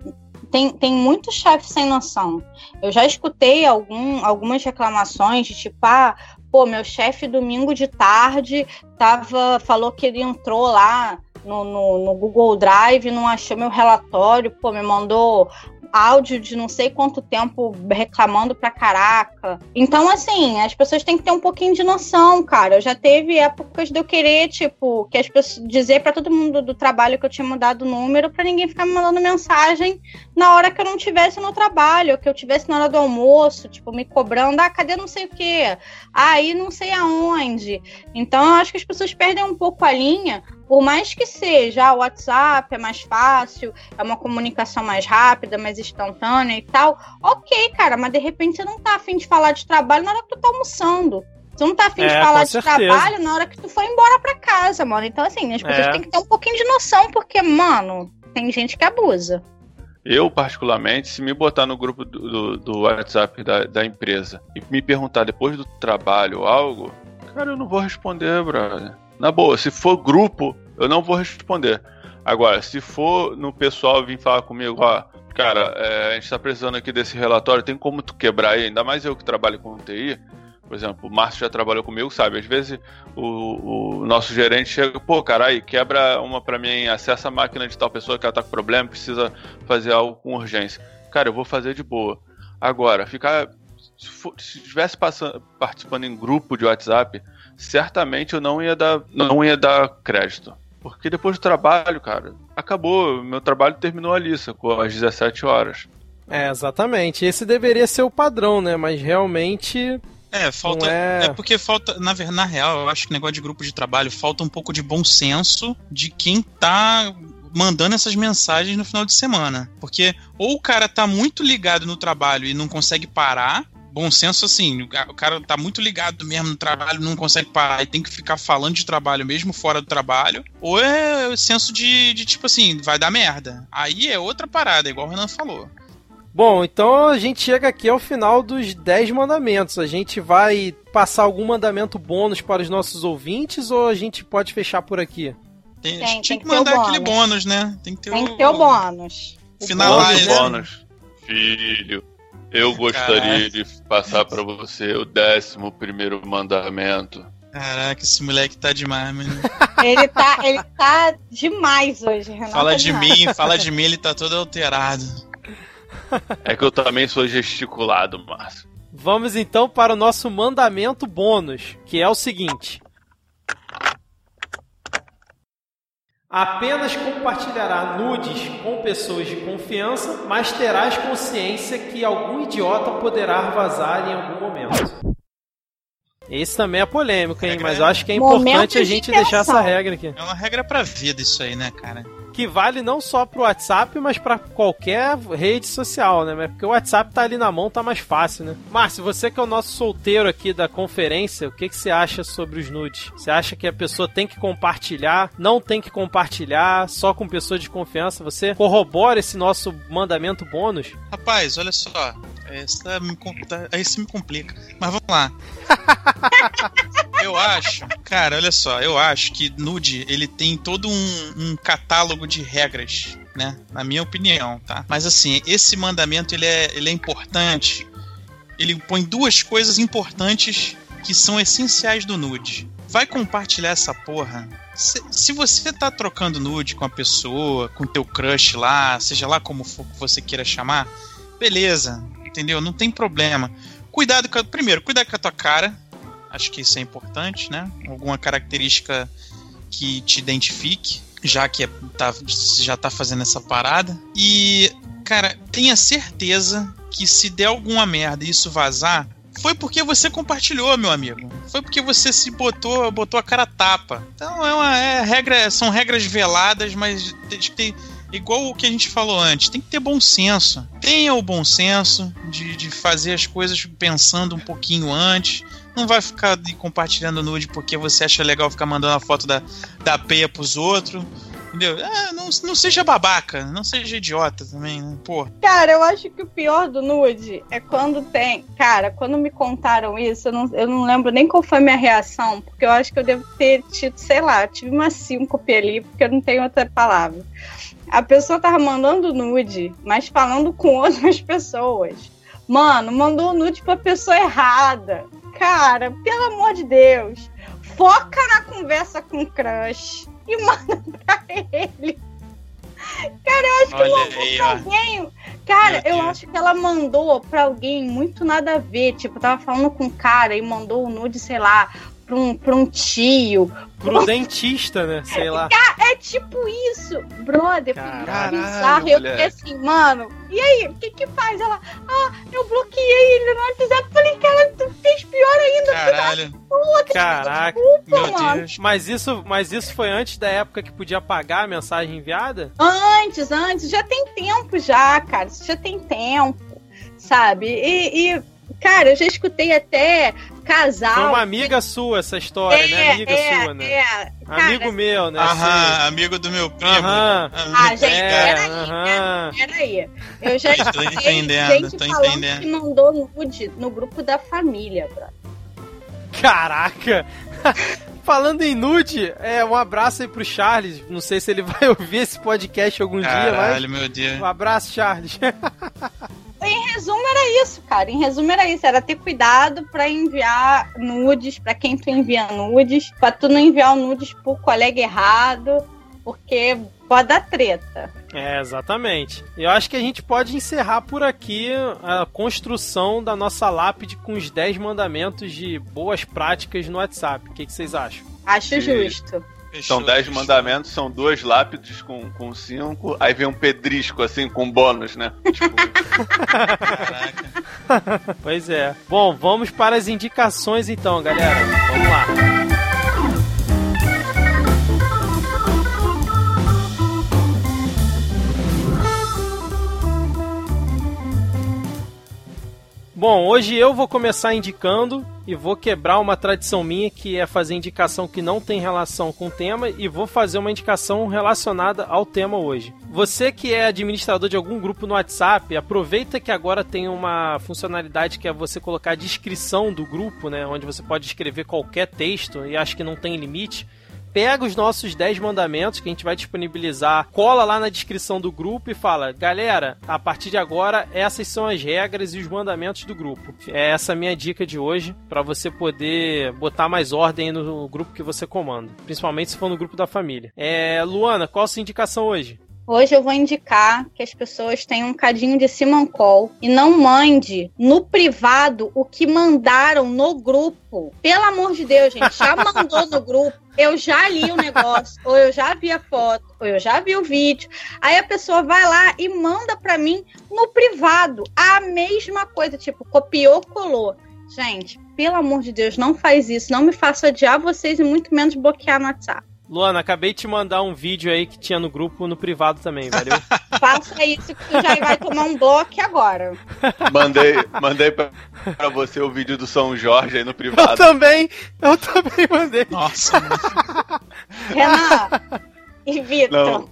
tem, tem muito chefe sem noção. Eu já escutei algum, algumas reclamações de tipo, ah, pô, meu chefe domingo de tarde tava, falou que ele entrou lá no, no, no, Google Drive, não achou meu relatório, pô, me mandou áudio de não sei quanto tempo reclamando pra caraca. Então, assim, as pessoas têm que ter um pouquinho de noção, cara. Eu já teve épocas de eu querer, tipo, que as pessoas dizer para todo mundo do trabalho que eu tinha mudado o número para ninguém ficar me mandando mensagem na hora que eu não tivesse no trabalho, que eu tivesse na hora do almoço, tipo, me cobrando, ah, cadê não sei o quê? Aí ah, não sei aonde. Então, eu acho que as pessoas perdem um pouco a linha por mais que seja, o WhatsApp é mais fácil, é uma comunicação mais rápida, mais instantânea e tal, ok, cara, mas de repente você não tá afim de falar de trabalho na hora que tu tá almoçando. Você não tá afim é, de falar de certeza. trabalho na hora que tu for embora pra casa, mano. Então, assim, as pessoas é. têm que ter um pouquinho de noção, porque, mano, tem gente que abusa. Eu, particularmente, se me botar no grupo do, do, do WhatsApp da, da, empresa e me perguntar depois do trabalho algo, cara, eu não vou responder, brother. Na boa, se for grupo, eu não vou responder. Agora, se for no pessoal vir falar comigo, ó, cara, é, a gente tá precisando aqui desse relatório, tem como tu quebrar aí? Ainda mais eu que trabalho com TI. Por exemplo, o Márcio já trabalhou comigo, sabe? Às vezes o, o nosso gerente chega, pô, caralho, quebra uma para mim, acessa a máquina de tal pessoa que ela tá com problema, precisa fazer algo com urgência. Cara, eu vou fazer de boa. Agora, ficar. Se estivesse participando em grupo de WhatsApp, certamente eu não ia dar, não ia dar crédito. Porque depois do trabalho, cara, acabou. Meu trabalho terminou ali, sacou? Às 17 horas. É, exatamente. Esse deveria ser o padrão, né? Mas realmente. É, falta. É... é... porque falta. Na, na real, eu acho que o negócio de grupo de trabalho falta um pouco de bom senso de quem tá mandando essas mensagens no final de semana. Porque ou o cara tá muito ligado no trabalho e não consegue parar, bom senso assim, o cara tá muito ligado mesmo no trabalho, não consegue parar e tem que ficar falando de trabalho mesmo fora do trabalho, ou é o senso de, de tipo assim, vai dar merda. Aí é outra parada, igual o Renan falou. Bom, então a gente chega aqui ao final dos 10 mandamentos. A gente vai passar algum mandamento bônus para os nossos ouvintes ou a gente pode fechar por aqui? Tem, tem, tem que, que mandar aquele bônus, né? Tem que ter, tem o, que ter o bônus. Final bônus, bônus. Filho, eu gostaria de passar para você o décimo primeiro mandamento. Caraca, esse moleque tá demais, mano. Ele tá, ele tá demais hoje, Renato. Fala de mim, fala de mim, ele tá todo alterado. É que eu também sou gesticulado, Márcio. Vamos então para o nosso mandamento bônus, que é o seguinte: Apenas compartilhará nudes com pessoas de confiança, mas terás consciência que algum idiota poderá vazar em algum momento. Esse também é polêmico, hein? Mas eu acho que é importante a gente deixar essa regra aqui. É uma regra pra vida isso aí, né, cara? Que vale não só pro WhatsApp, mas para qualquer rede social, né? Porque o WhatsApp tá ali na mão, tá mais fácil, né? Márcio, você que é o nosso solteiro aqui da conferência, o que, que você acha sobre os nudes? Você acha que a pessoa tem que compartilhar, não tem que compartilhar, só com pessoa de confiança? Você corrobora esse nosso mandamento bônus? Rapaz, olha só, essa me, aí se me complica. Mas vamos lá. eu acho, cara, olha só, eu acho que Nude ele tem todo um, um, catálogo de regras, né? Na minha opinião, tá? Mas assim, esse mandamento ele é, ele é importante. Ele põe duas coisas importantes que são essenciais do nude. Vai compartilhar essa porra. Se, se você tá trocando nude com a pessoa, com teu crush lá, seja lá como for que você queira chamar, beleza, entendeu? Não tem problema. Cuidado com a, primeiro, cuidado com a tua cara. Acho que isso é importante, né? Alguma característica que te identifique, já que é, tá, já tá fazendo essa parada. E, cara, tenha certeza que se der alguma merda e isso vazar, foi porque você compartilhou, meu amigo. Foi porque você se botou, botou a cara tapa. Então é uma é, regra, são regras veladas, mas tem, tem, igual o que a gente falou antes, tem que ter bom senso. Tenha o bom senso de, de fazer as coisas pensando um pouquinho antes. Não vai ficar compartilhando nude porque você acha legal ficar mandando a foto da, da peia pros outros. Entendeu? É, não, não seja babaca, não seja idiota também, né? Pô. Cara, eu acho que o pior do nude é quando tem. Cara, quando me contaram isso, eu não, eu não lembro nem qual foi a minha reação, porque eu acho que eu devo ter tido, sei lá, tive uma síncope ali, porque eu não tenho outra palavra. A pessoa tava mandando nude, mas falando com outras pessoas. Mano, mandou nude pra pessoa errada. Cara, pelo amor de Deus. Foca na conversa com o crush e manda pra ele. Cara, eu acho que Olha mandou aí, pra ó. alguém. Cara, Meu eu Deus. acho que ela mandou pra alguém muito nada a ver. Tipo, tava falando com um cara e mandou o nude, sei lá, pra um, pra um tio. Pro dentista, né? Sei lá. É tipo isso, brother. Caralho, bizarro. Eu fiquei assim, mano, e aí, o que que faz? Ela, ah, eu bloqueei ele no WhatsApp. Falei, cara, tu fez pior ainda. Caralho, Puta, Caraca. meu mano. Deus. Mas isso, mas isso foi antes da época que podia apagar a mensagem enviada? Antes, antes, já tem tempo já, cara. Isso já tem tempo, sabe? E, e, cara, eu já escutei até casal. Foi uma amiga sua essa história, né? Amiga é, sua, né? é. Amigo Cara, meu, né? Aham, amigo do meu primo. Aham. Amigo- Ah, gente, É, peraí, aham. Peraí, eu já Tô escutei entendendo, gente tô falando entendendo. que mandou nude no grupo da família, brother. Caraca! Falando em nude, é, um abraço aí pro Charles. Não sei se ele vai ouvir esse podcast algum dia, Caralho, mas. meu Deus. Um abraço, Charles. Em resumo, era isso, cara. Em resumo, era isso. Era ter cuidado pra enviar nudes, pra quem tu envia nudes, pra tu não enviar o nudes pro colega errado, porque pode dar treta. É, exatamente. Eu acho que a gente pode encerrar por aqui a construção da nossa lápide com os 10 mandamentos de boas práticas no WhatsApp. O que, que vocês acham? Acho Sim. justo. São Fechou, 10 fechou. mandamentos, são duas lápides com 5, com cinco, aí vem um pedrisco, assim, com bônus, né? Tipo, Caraca. Pois é. Bom, vamos para as indicações então, galera. Vamos lá. Bom, hoje eu vou começar indicando e vou quebrar uma tradição minha que é fazer indicação que não tem relação com o tema e vou fazer uma indicação relacionada ao tema hoje. Você que é administrador de algum grupo no WhatsApp, aproveita que agora tem uma funcionalidade que é você colocar a descrição do grupo, né, onde você pode escrever qualquer texto e acho que não tem limite pega os nossos 10 mandamentos que a gente vai disponibilizar, cola lá na descrição do grupo e fala: galera, a partir de agora, essas são as regras e os mandamentos do grupo. É essa minha dica de hoje, para você poder botar mais ordem no grupo que você comanda, principalmente se for no grupo da família. É, Luana, qual a sua indicação hoje? Hoje eu vou indicar que as pessoas tenham um cadinho de Simancol e não mande no privado o que mandaram no grupo. Pelo amor de Deus, gente, já mandou no grupo. Eu já li o negócio, ou eu já vi a foto, ou eu já vi o vídeo. Aí a pessoa vai lá e manda pra mim no privado a mesma coisa, tipo, copiou, colou. Gente, pelo amor de Deus, não faz isso. Não me faça odiar vocês e muito menos bloquear no WhatsApp. Luana, acabei de te mandar um vídeo aí que tinha no grupo no privado também, valeu? Faça isso que tu já vai tomar um bloco agora. mandei, mandei pra, pra você o vídeo do São Jorge aí no eu privado. também, eu também mandei. Nossa, Renan e Vitor.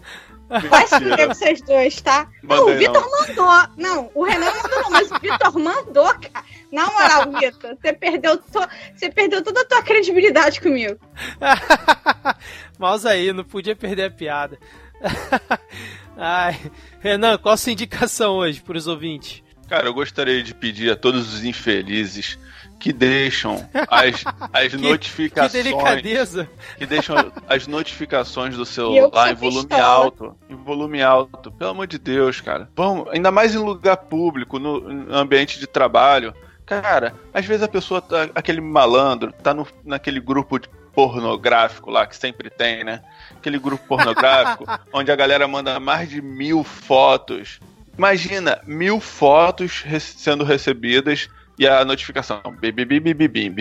Vai se mentira. fuder com vocês dois, tá? não, o Vitor mandou. Não, o Renan mandou, não, mas o Vitor mandou, cara. Na moral, Vitor, você perdeu, to... você perdeu toda a tua credibilidade comigo. Mouse aí, não podia perder a piada. Ai, Renan, qual a sua indicação hoje para os ouvintes? Cara, eu gostaria de pedir a todos os infelizes que deixam as, as Que- notificações. Que delicadeza. que deixam as notificações do celular em volume pistola. alto. Em volume alto. Pelo amor de Deus, cara. Vamos, ainda mais em lugar público, no, no ambiente de trabalho. Cara, às vezes a pessoa tá. Aquele malandro tá no, naquele grupo de pornográfico lá que sempre tem, né? Aquele grupo pornográfico onde a galera manda mais de mil fotos. Imagina, mil fotos sendo recebidas e a notificação. Bibibibibibim.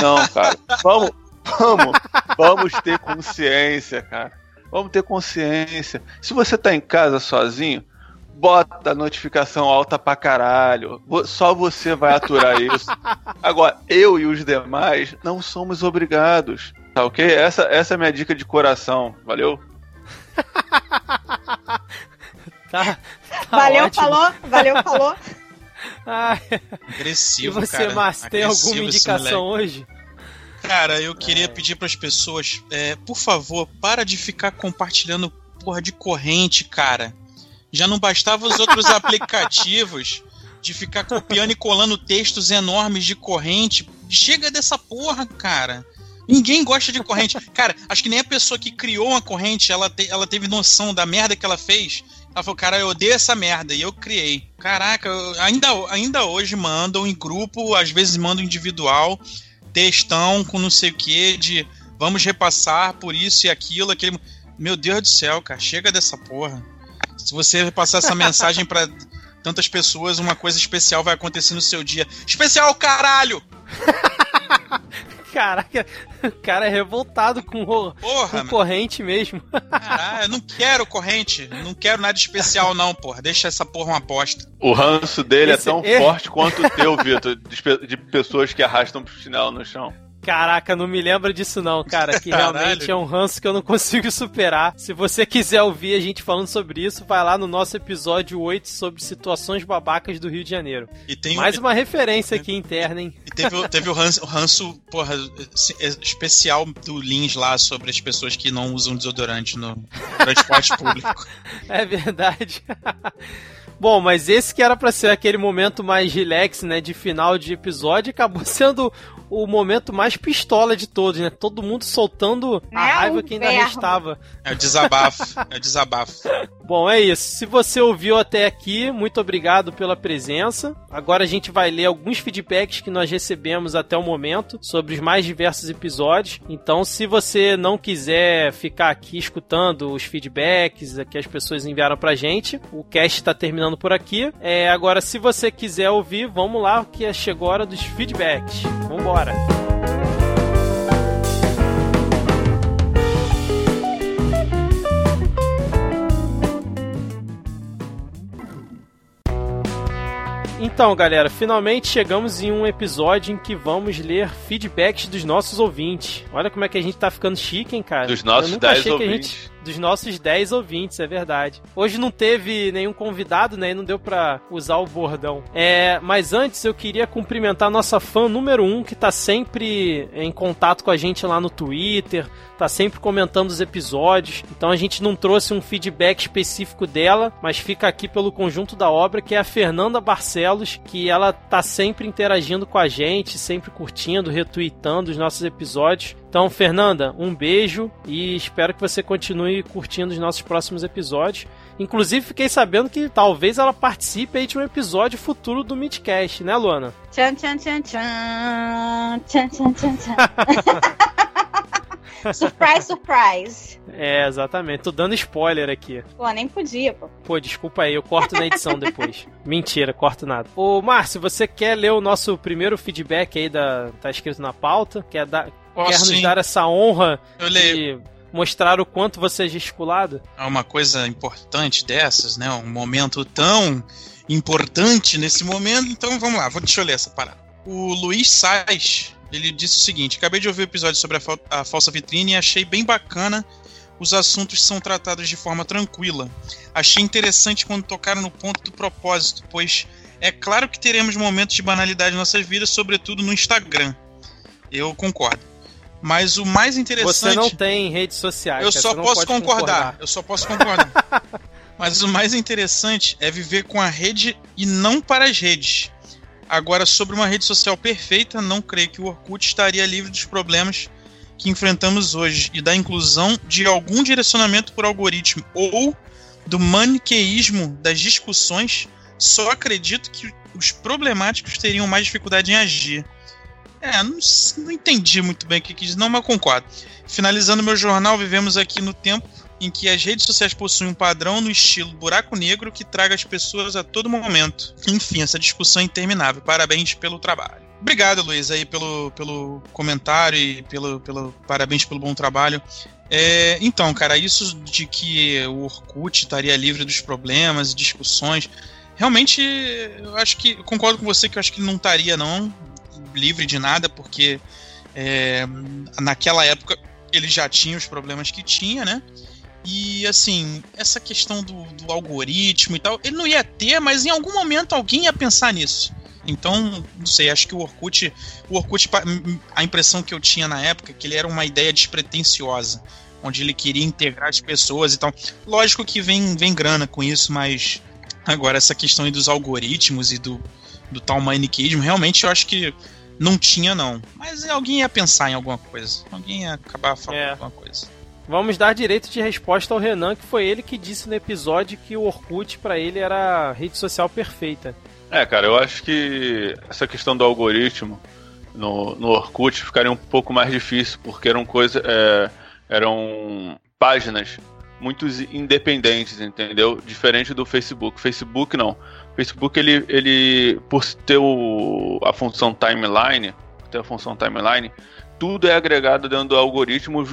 Não, cara. Vamos, vamos, vamos ter consciência, cara. Vamos ter consciência. Se você tá em casa sozinho, bota a notificação alta pra caralho. Só você vai aturar isso. Agora, eu e os demais não somos obrigados. Tá ok? Essa, essa é a minha dica de coração. Valeu? Tá, tá valeu, ótimo. falou, valeu, falou. E Agressivo, você, cara. Márcio, tem Agressivo alguma indicação hoje? Cara, eu queria pedir pras pessoas, é, por favor, para de ficar compartilhando porra de corrente, cara. Já não bastava os outros aplicativos de ficar copiando e colando textos enormes de corrente. Chega dessa porra, cara. Ninguém gosta de corrente. Cara, acho que nem a pessoa que criou uma corrente, ela, te- ela teve noção da merda que ela fez. Ela falou, cara, eu odeio essa merda. E eu criei. Caraca, eu- ainda, ainda hoje mandam em grupo, às vezes mandam individual, textão com não sei o que, de vamos repassar por isso e aquilo, aquele. Meu Deus do céu, cara, chega dessa porra. Se você repassar essa mensagem pra tantas pessoas, uma coisa especial vai acontecer no seu dia. Especial, caralho! Caraca, o cara é revoltado com, o, Porra, com corrente mesmo. Caralho, eu não quero corrente. Não quero nada especial, não, porra. Deixa essa porra uma bosta. O ranço dele Esse- é tão é- forte quanto o teu, Vitor, de, de pessoas que arrastam pro chinelo no chão. Caraca, não me lembra disso não, cara. Que Caralho. realmente é um ranço que eu não consigo superar. Se você quiser ouvir a gente falando sobre isso, vai lá no nosso episódio 8 sobre situações babacas do Rio de Janeiro. E tem Mais um, uma referência aqui interna, hein? e teve, o- teve o, ranço, o ranço, porra, é, especial do Lins lá sobre as pessoas que não usam desodorante no transporte público. É verdade. Bom, mas esse que era pra ser aquele momento mais relax, né, de final de episódio, acabou sendo o momento mais pistola de todos, né? Todo mundo soltando a É raiva um que ainda verbo. restava. É o desabafo. É o desabafo. Bom, é isso. Se você ouviu até aqui, muito obrigado pela presença. Agora a gente vai ler alguns feedbacks que nós recebemos até o momento sobre os mais diversos episódios. Então, se você não quiser ficar aqui escutando os feedbacks que as pessoas enviaram pra gente, o cast está terminando por aqui. É, agora, se você quiser ouvir, vamos lá, que chegou a hora dos feedbacks. Vambora! Então, galera, finalmente chegamos em um episódio em que vamos ler feedbacks dos nossos ouvintes. Olha como é que a gente tá ficando chique, hein, cara? Dos nossos Eu nunca 10 achei que a ouvintes. Dos nossos 10 ouvintes, é verdade. Hoje não teve nenhum convidado, né? E não deu pra usar o bordão. É, mas antes eu queria cumprimentar nossa fã número 1, que tá sempre em contato com a gente lá no Twitter, tá sempre comentando os episódios. Então a gente não trouxe um feedback específico dela, mas fica aqui pelo conjunto da obra, que é a Fernanda Barcelos, que ela tá sempre interagindo com a gente, sempre curtindo, retweetando os nossos episódios. Então, Fernanda, um beijo e espero que você continue curtindo os nossos próximos episódios. Inclusive, fiquei sabendo que talvez ela participe aí de um episódio futuro do Midcast, né, Luana? Tchan, tchan, tchan, tchan. Tchan, tchan, tchan, tchan. surprise, surprise. É, exatamente. Tô dando spoiler aqui. Pô, nem podia, pô. Pô, desculpa aí, eu corto na edição depois. Mentira, corto nada. Ô, Márcio, você quer ler o nosso primeiro feedback aí da. tá escrito na pauta? Quer, dar, Quer nos dar essa honra Eu leio. de mostrar o quanto você é gesticulado? É uma coisa importante dessas, né? Um momento tão importante nesse momento. Então vamos lá, vou, deixa eu ler essa parada. O Luiz Sais, ele disse o seguinte: acabei de ouvir o episódio sobre a, a falsa vitrine e achei bem bacana. Os assuntos são tratados de forma tranquila. Achei interessante quando tocaram no ponto do propósito, pois é claro que teremos momentos de banalidade em nossas vidas, sobretudo no Instagram. Eu concordo. Mas o mais interessante. Você não tem redes sociais. Eu só posso pode concordar. Eu só posso concordar. Mas o mais interessante é viver com a rede e não para as redes. Agora, sobre uma rede social perfeita, não creio que o Orkut estaria livre dos problemas que enfrentamos hoje e da inclusão de algum direcionamento por algoritmo ou do maniqueísmo das discussões, só acredito que os problemáticos teriam mais dificuldade em agir. É, não, não entendi muito bem o que quis, não, mas concordo. Finalizando meu jornal, vivemos aqui no tempo em que as redes sociais possuem um padrão no estilo buraco negro que traga as pessoas a todo momento. Enfim, essa discussão é interminável. Parabéns pelo trabalho. Obrigado, Luiz, aí pelo, pelo comentário e pelo, pelo parabéns pelo bom trabalho. É, então, cara, isso de que o Orkut estaria livre dos problemas e discussões, realmente eu acho que eu concordo com você que eu acho que não estaria não livre de nada, porque é, naquela época ele já tinha os problemas que tinha, né? E assim, essa questão do, do algoritmo e tal, ele não ia ter, mas em algum momento alguém ia pensar nisso. Então, não sei, acho que o Orkut, o Orkut, a impressão que eu tinha na época é que ele era uma ideia despretensiosa, onde ele queria integrar as pessoas e tal. Lógico que vem, vem grana com isso, mas agora essa questão dos algoritmos e do, do tal maniqueísmo, realmente eu acho que não tinha não. Mas alguém ia pensar em alguma coisa. Alguém ia acabar falando é. alguma coisa. Vamos dar direito de resposta ao Renan, que foi ele que disse no episódio que o Orkut para ele era a rede social perfeita. É, cara, eu acho que essa questão do algoritmo no, no Orkut ficaria um pouco mais difícil, porque eram coisas. É, eram páginas muito independentes, entendeu? Diferente do Facebook. Facebook não. Facebook ele, ele por ter o, a função timeline, ter a função timeline, tudo é agregado dentro do algoritmo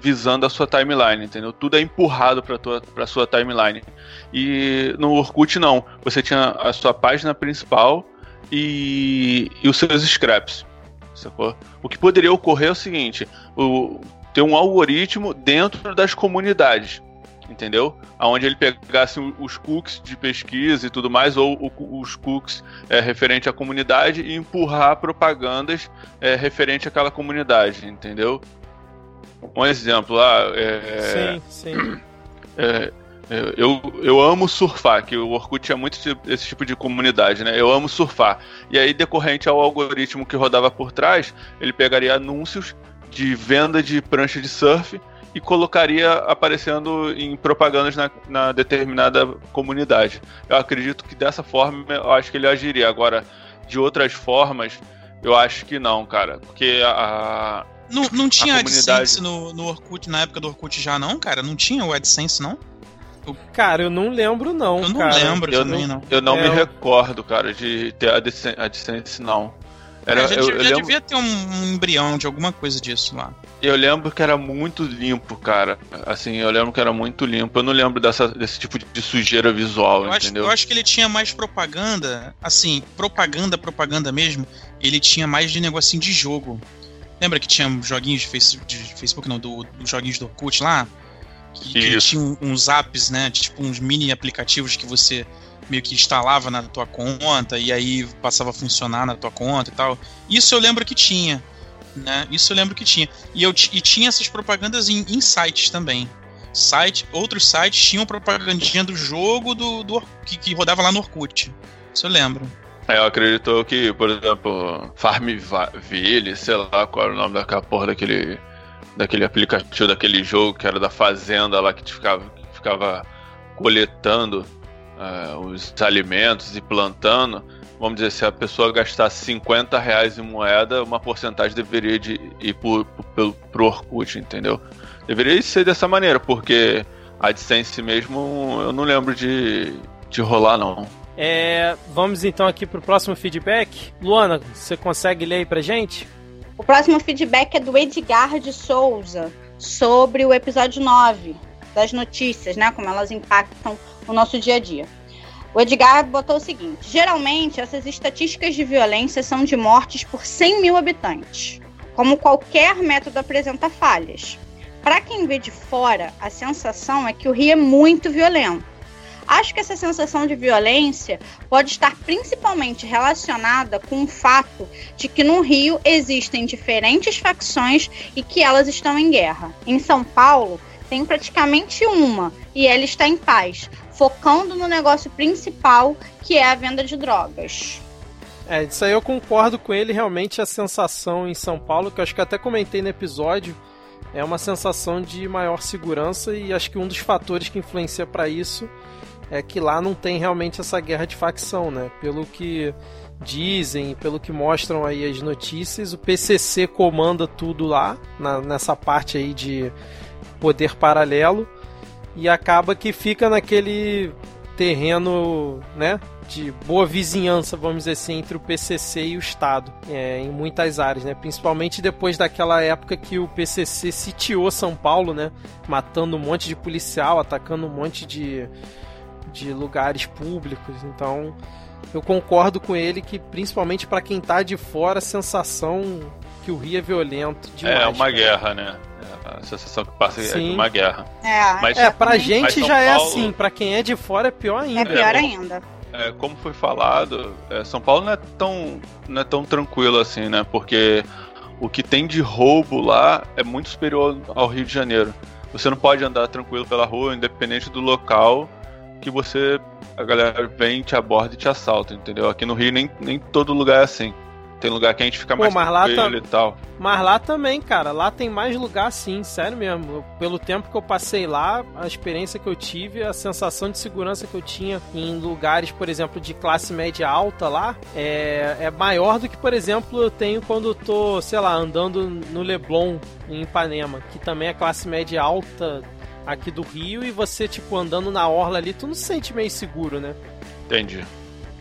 visando a sua timeline, entendeu? Tudo é empurrado para tua para sua timeline. E no Orkut não, você tinha a sua página principal e, e os seus scraps. Sacou? O que poderia ocorrer é o seguinte, o, ter um algoritmo dentro das comunidades entendeu? Aonde ele pegasse os cookies de pesquisa e tudo mais, ou os cookies é, referente à comunidade e empurrar propagandas é, referente àquela comunidade, entendeu? Um exemplo lá. É, sim, sim. É, é, eu, eu amo surfar, que o Orkut tinha muito esse tipo de comunidade, né? Eu amo surfar. E aí, decorrente ao algoritmo que rodava por trás, ele pegaria anúncios de venda de prancha de surf e colocaria aparecendo em propagandas na, na, determinada comunidade. Eu acredito que dessa forma eu acho que ele agiria. Agora, de outras formas, eu acho que não, cara. Porque a. Não, não tinha a comunidade... AdSense no, no Orkut, na época do Orkut já, não, cara? Não tinha o AdSense, não? Cara, eu não lembro, não. Eu não cara. lembro eu também, não. Eu não é, me eu... recordo, cara, de ter AdSense, AdSense não. Era, a gente eu, já eu devia ter um, embrião de alguma coisa disso lá. Eu lembro que era muito limpo, cara. Assim, eu lembro que era muito limpo. Eu não lembro dessa, desse tipo de sujeira visual, eu entendeu? Acho, eu acho que ele tinha mais propaganda, assim, propaganda, propaganda mesmo. Ele tinha mais de negocinho de jogo. Lembra que tinha joguinhos de, face, de Facebook, não, dos do joguinhos do Orkut lá? Que, que tinha uns apps, né? Tipo uns mini aplicativos que você meio que instalava na tua conta e aí passava a funcionar na tua conta e tal. Isso eu lembro que tinha, né? Isso eu lembro que tinha. E, eu, e tinha essas propagandas em, em sites também. Site, outros sites tinham propagandinha do jogo do, do que, que rodava lá no Orkut. Isso eu lembro. É, eu acredito que, por exemplo, Farmville, sei lá qual era o nome daquela porra daquele, daquele aplicativo, daquele jogo que era da fazenda lá que ficava, que ficava coletando uh, os alimentos e plantando, vamos dizer, se a pessoa gastar 50 reais em moeda, uma porcentagem deveria de ir pro, pro, pro Orkut, entendeu? Deveria ser dessa maneira, porque a AdSense mesmo eu não lembro de, de rolar, não. É, vamos então aqui pro próximo feedback. Luana, você consegue ler aí pra gente? O próximo feedback é do Edgar de Souza, sobre o episódio 9 das notícias, né? Como elas impactam no nosso dia a dia. O Edgar botou o seguinte: geralmente essas estatísticas de violência são de mortes por 100 mil habitantes. Como qualquer método apresenta falhas. Para quem vê de fora, a sensação é que o Rio é muito violento. Acho que essa sensação de violência pode estar principalmente relacionada com o fato de que no Rio existem diferentes facções e que elas estão em guerra. Em São Paulo, tem praticamente uma e ela está em paz, focando no negócio principal, que é a venda de drogas. É, isso aí eu concordo com ele. Realmente a sensação em São Paulo, que eu acho que até comentei no episódio, é uma sensação de maior segurança e acho que um dos fatores que influencia para isso é que lá não tem realmente essa guerra de facção, né? Pelo que dizem, pelo que mostram aí as notícias, o PCC comanda tudo lá, na, nessa parte aí de poder paralelo, e acaba que fica naquele terreno, né, de boa vizinhança, vamos dizer assim, entre o PCC e o Estado, é, em muitas áreas, né? Principalmente depois daquela época que o PCC sitiou São Paulo, né? Matando um monte de policial, atacando um monte de, de lugares públicos. Então, eu concordo com ele que, principalmente para quem tá de fora, a sensação que o Rio é violento demais. É uma cara. guerra, né? É, a sensação que passa Sim. é de uma guerra. É, mas, é pra gente já é Paulo... é assim, pra quem é de fora é pior ainda. É pior ainda. É, como foi falado, é, São Paulo não é, tão, não é tão tranquilo assim, né? Porque o que tem de roubo lá é muito superior ao Rio de Janeiro. Você não pode andar tranquilo pela rua, independente do local que você a galera vem, te aborda e te assalta, entendeu? Aqui no Rio nem, nem todo lugar é assim. Tem lugar que a gente fica mais Pô, mas lá tá... e tal. Mas lá também, cara. Lá tem mais lugar sim, sério mesmo. Pelo tempo que eu passei lá, a experiência que eu tive, a sensação de segurança que eu tinha em lugares, por exemplo, de classe média alta lá, é, é maior do que, por exemplo, eu tenho quando eu tô, sei lá, andando no Leblon, em Ipanema, que também é classe média alta aqui do Rio, e você, tipo, andando na orla ali, tu não se sente meio seguro, né? Entendi.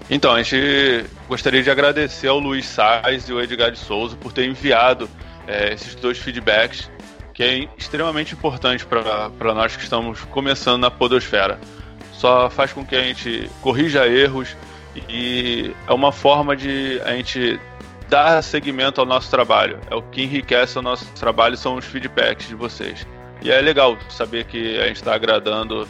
Então, a gente gostaria de agradecer ao Luiz Sais e ao Edgar de Souza por ter enviado é, esses dois feedbacks, que é extremamente importante para nós que estamos começando na Podosfera. Só faz com que a gente corrija erros e é uma forma de a gente dar seguimento ao nosso trabalho. É o que enriquece o nosso trabalho são os feedbacks de vocês. E é legal saber que a gente está agradando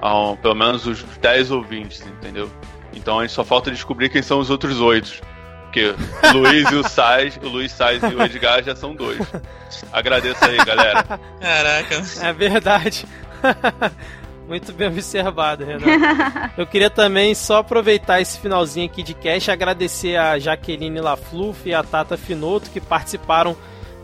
a, pelo menos os 10 ouvintes, entendeu? Então a gente só falta descobrir quem são os outros oito. Porque o Luiz e o Sais, o Luiz Sais e o Edgar já são dois. Agradeço aí, galera. Caraca. É verdade. Muito bem observado, Renato. Eu queria também só aproveitar esse finalzinho aqui de cast e agradecer a Jaqueline Lafluf e a Tata Finoto que participaram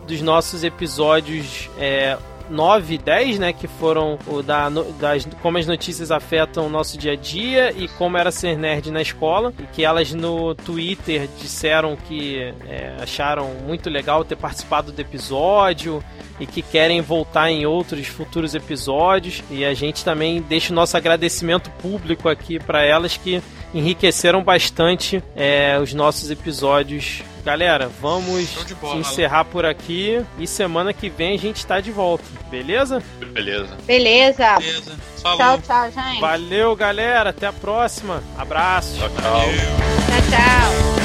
dos nossos episódios é, 9 e 10, né? Que foram o da, das, como as notícias afetam o nosso dia a dia e como era ser nerd na escola. E que elas no Twitter disseram que é, acharam muito legal ter participado do episódio e que querem voltar em outros futuros episódios. E a gente também deixa o nosso agradecimento público aqui para elas que enriqueceram bastante é, os nossos episódios Galera, vamos bola, encerrar por aqui e semana que vem a gente tá de volta, beleza? Beleza. Beleza. Beleza. Tchau, tchau, gente. Valeu, galera. Até a próxima. Abraço. Tchau, tchau. Tchau, tchau.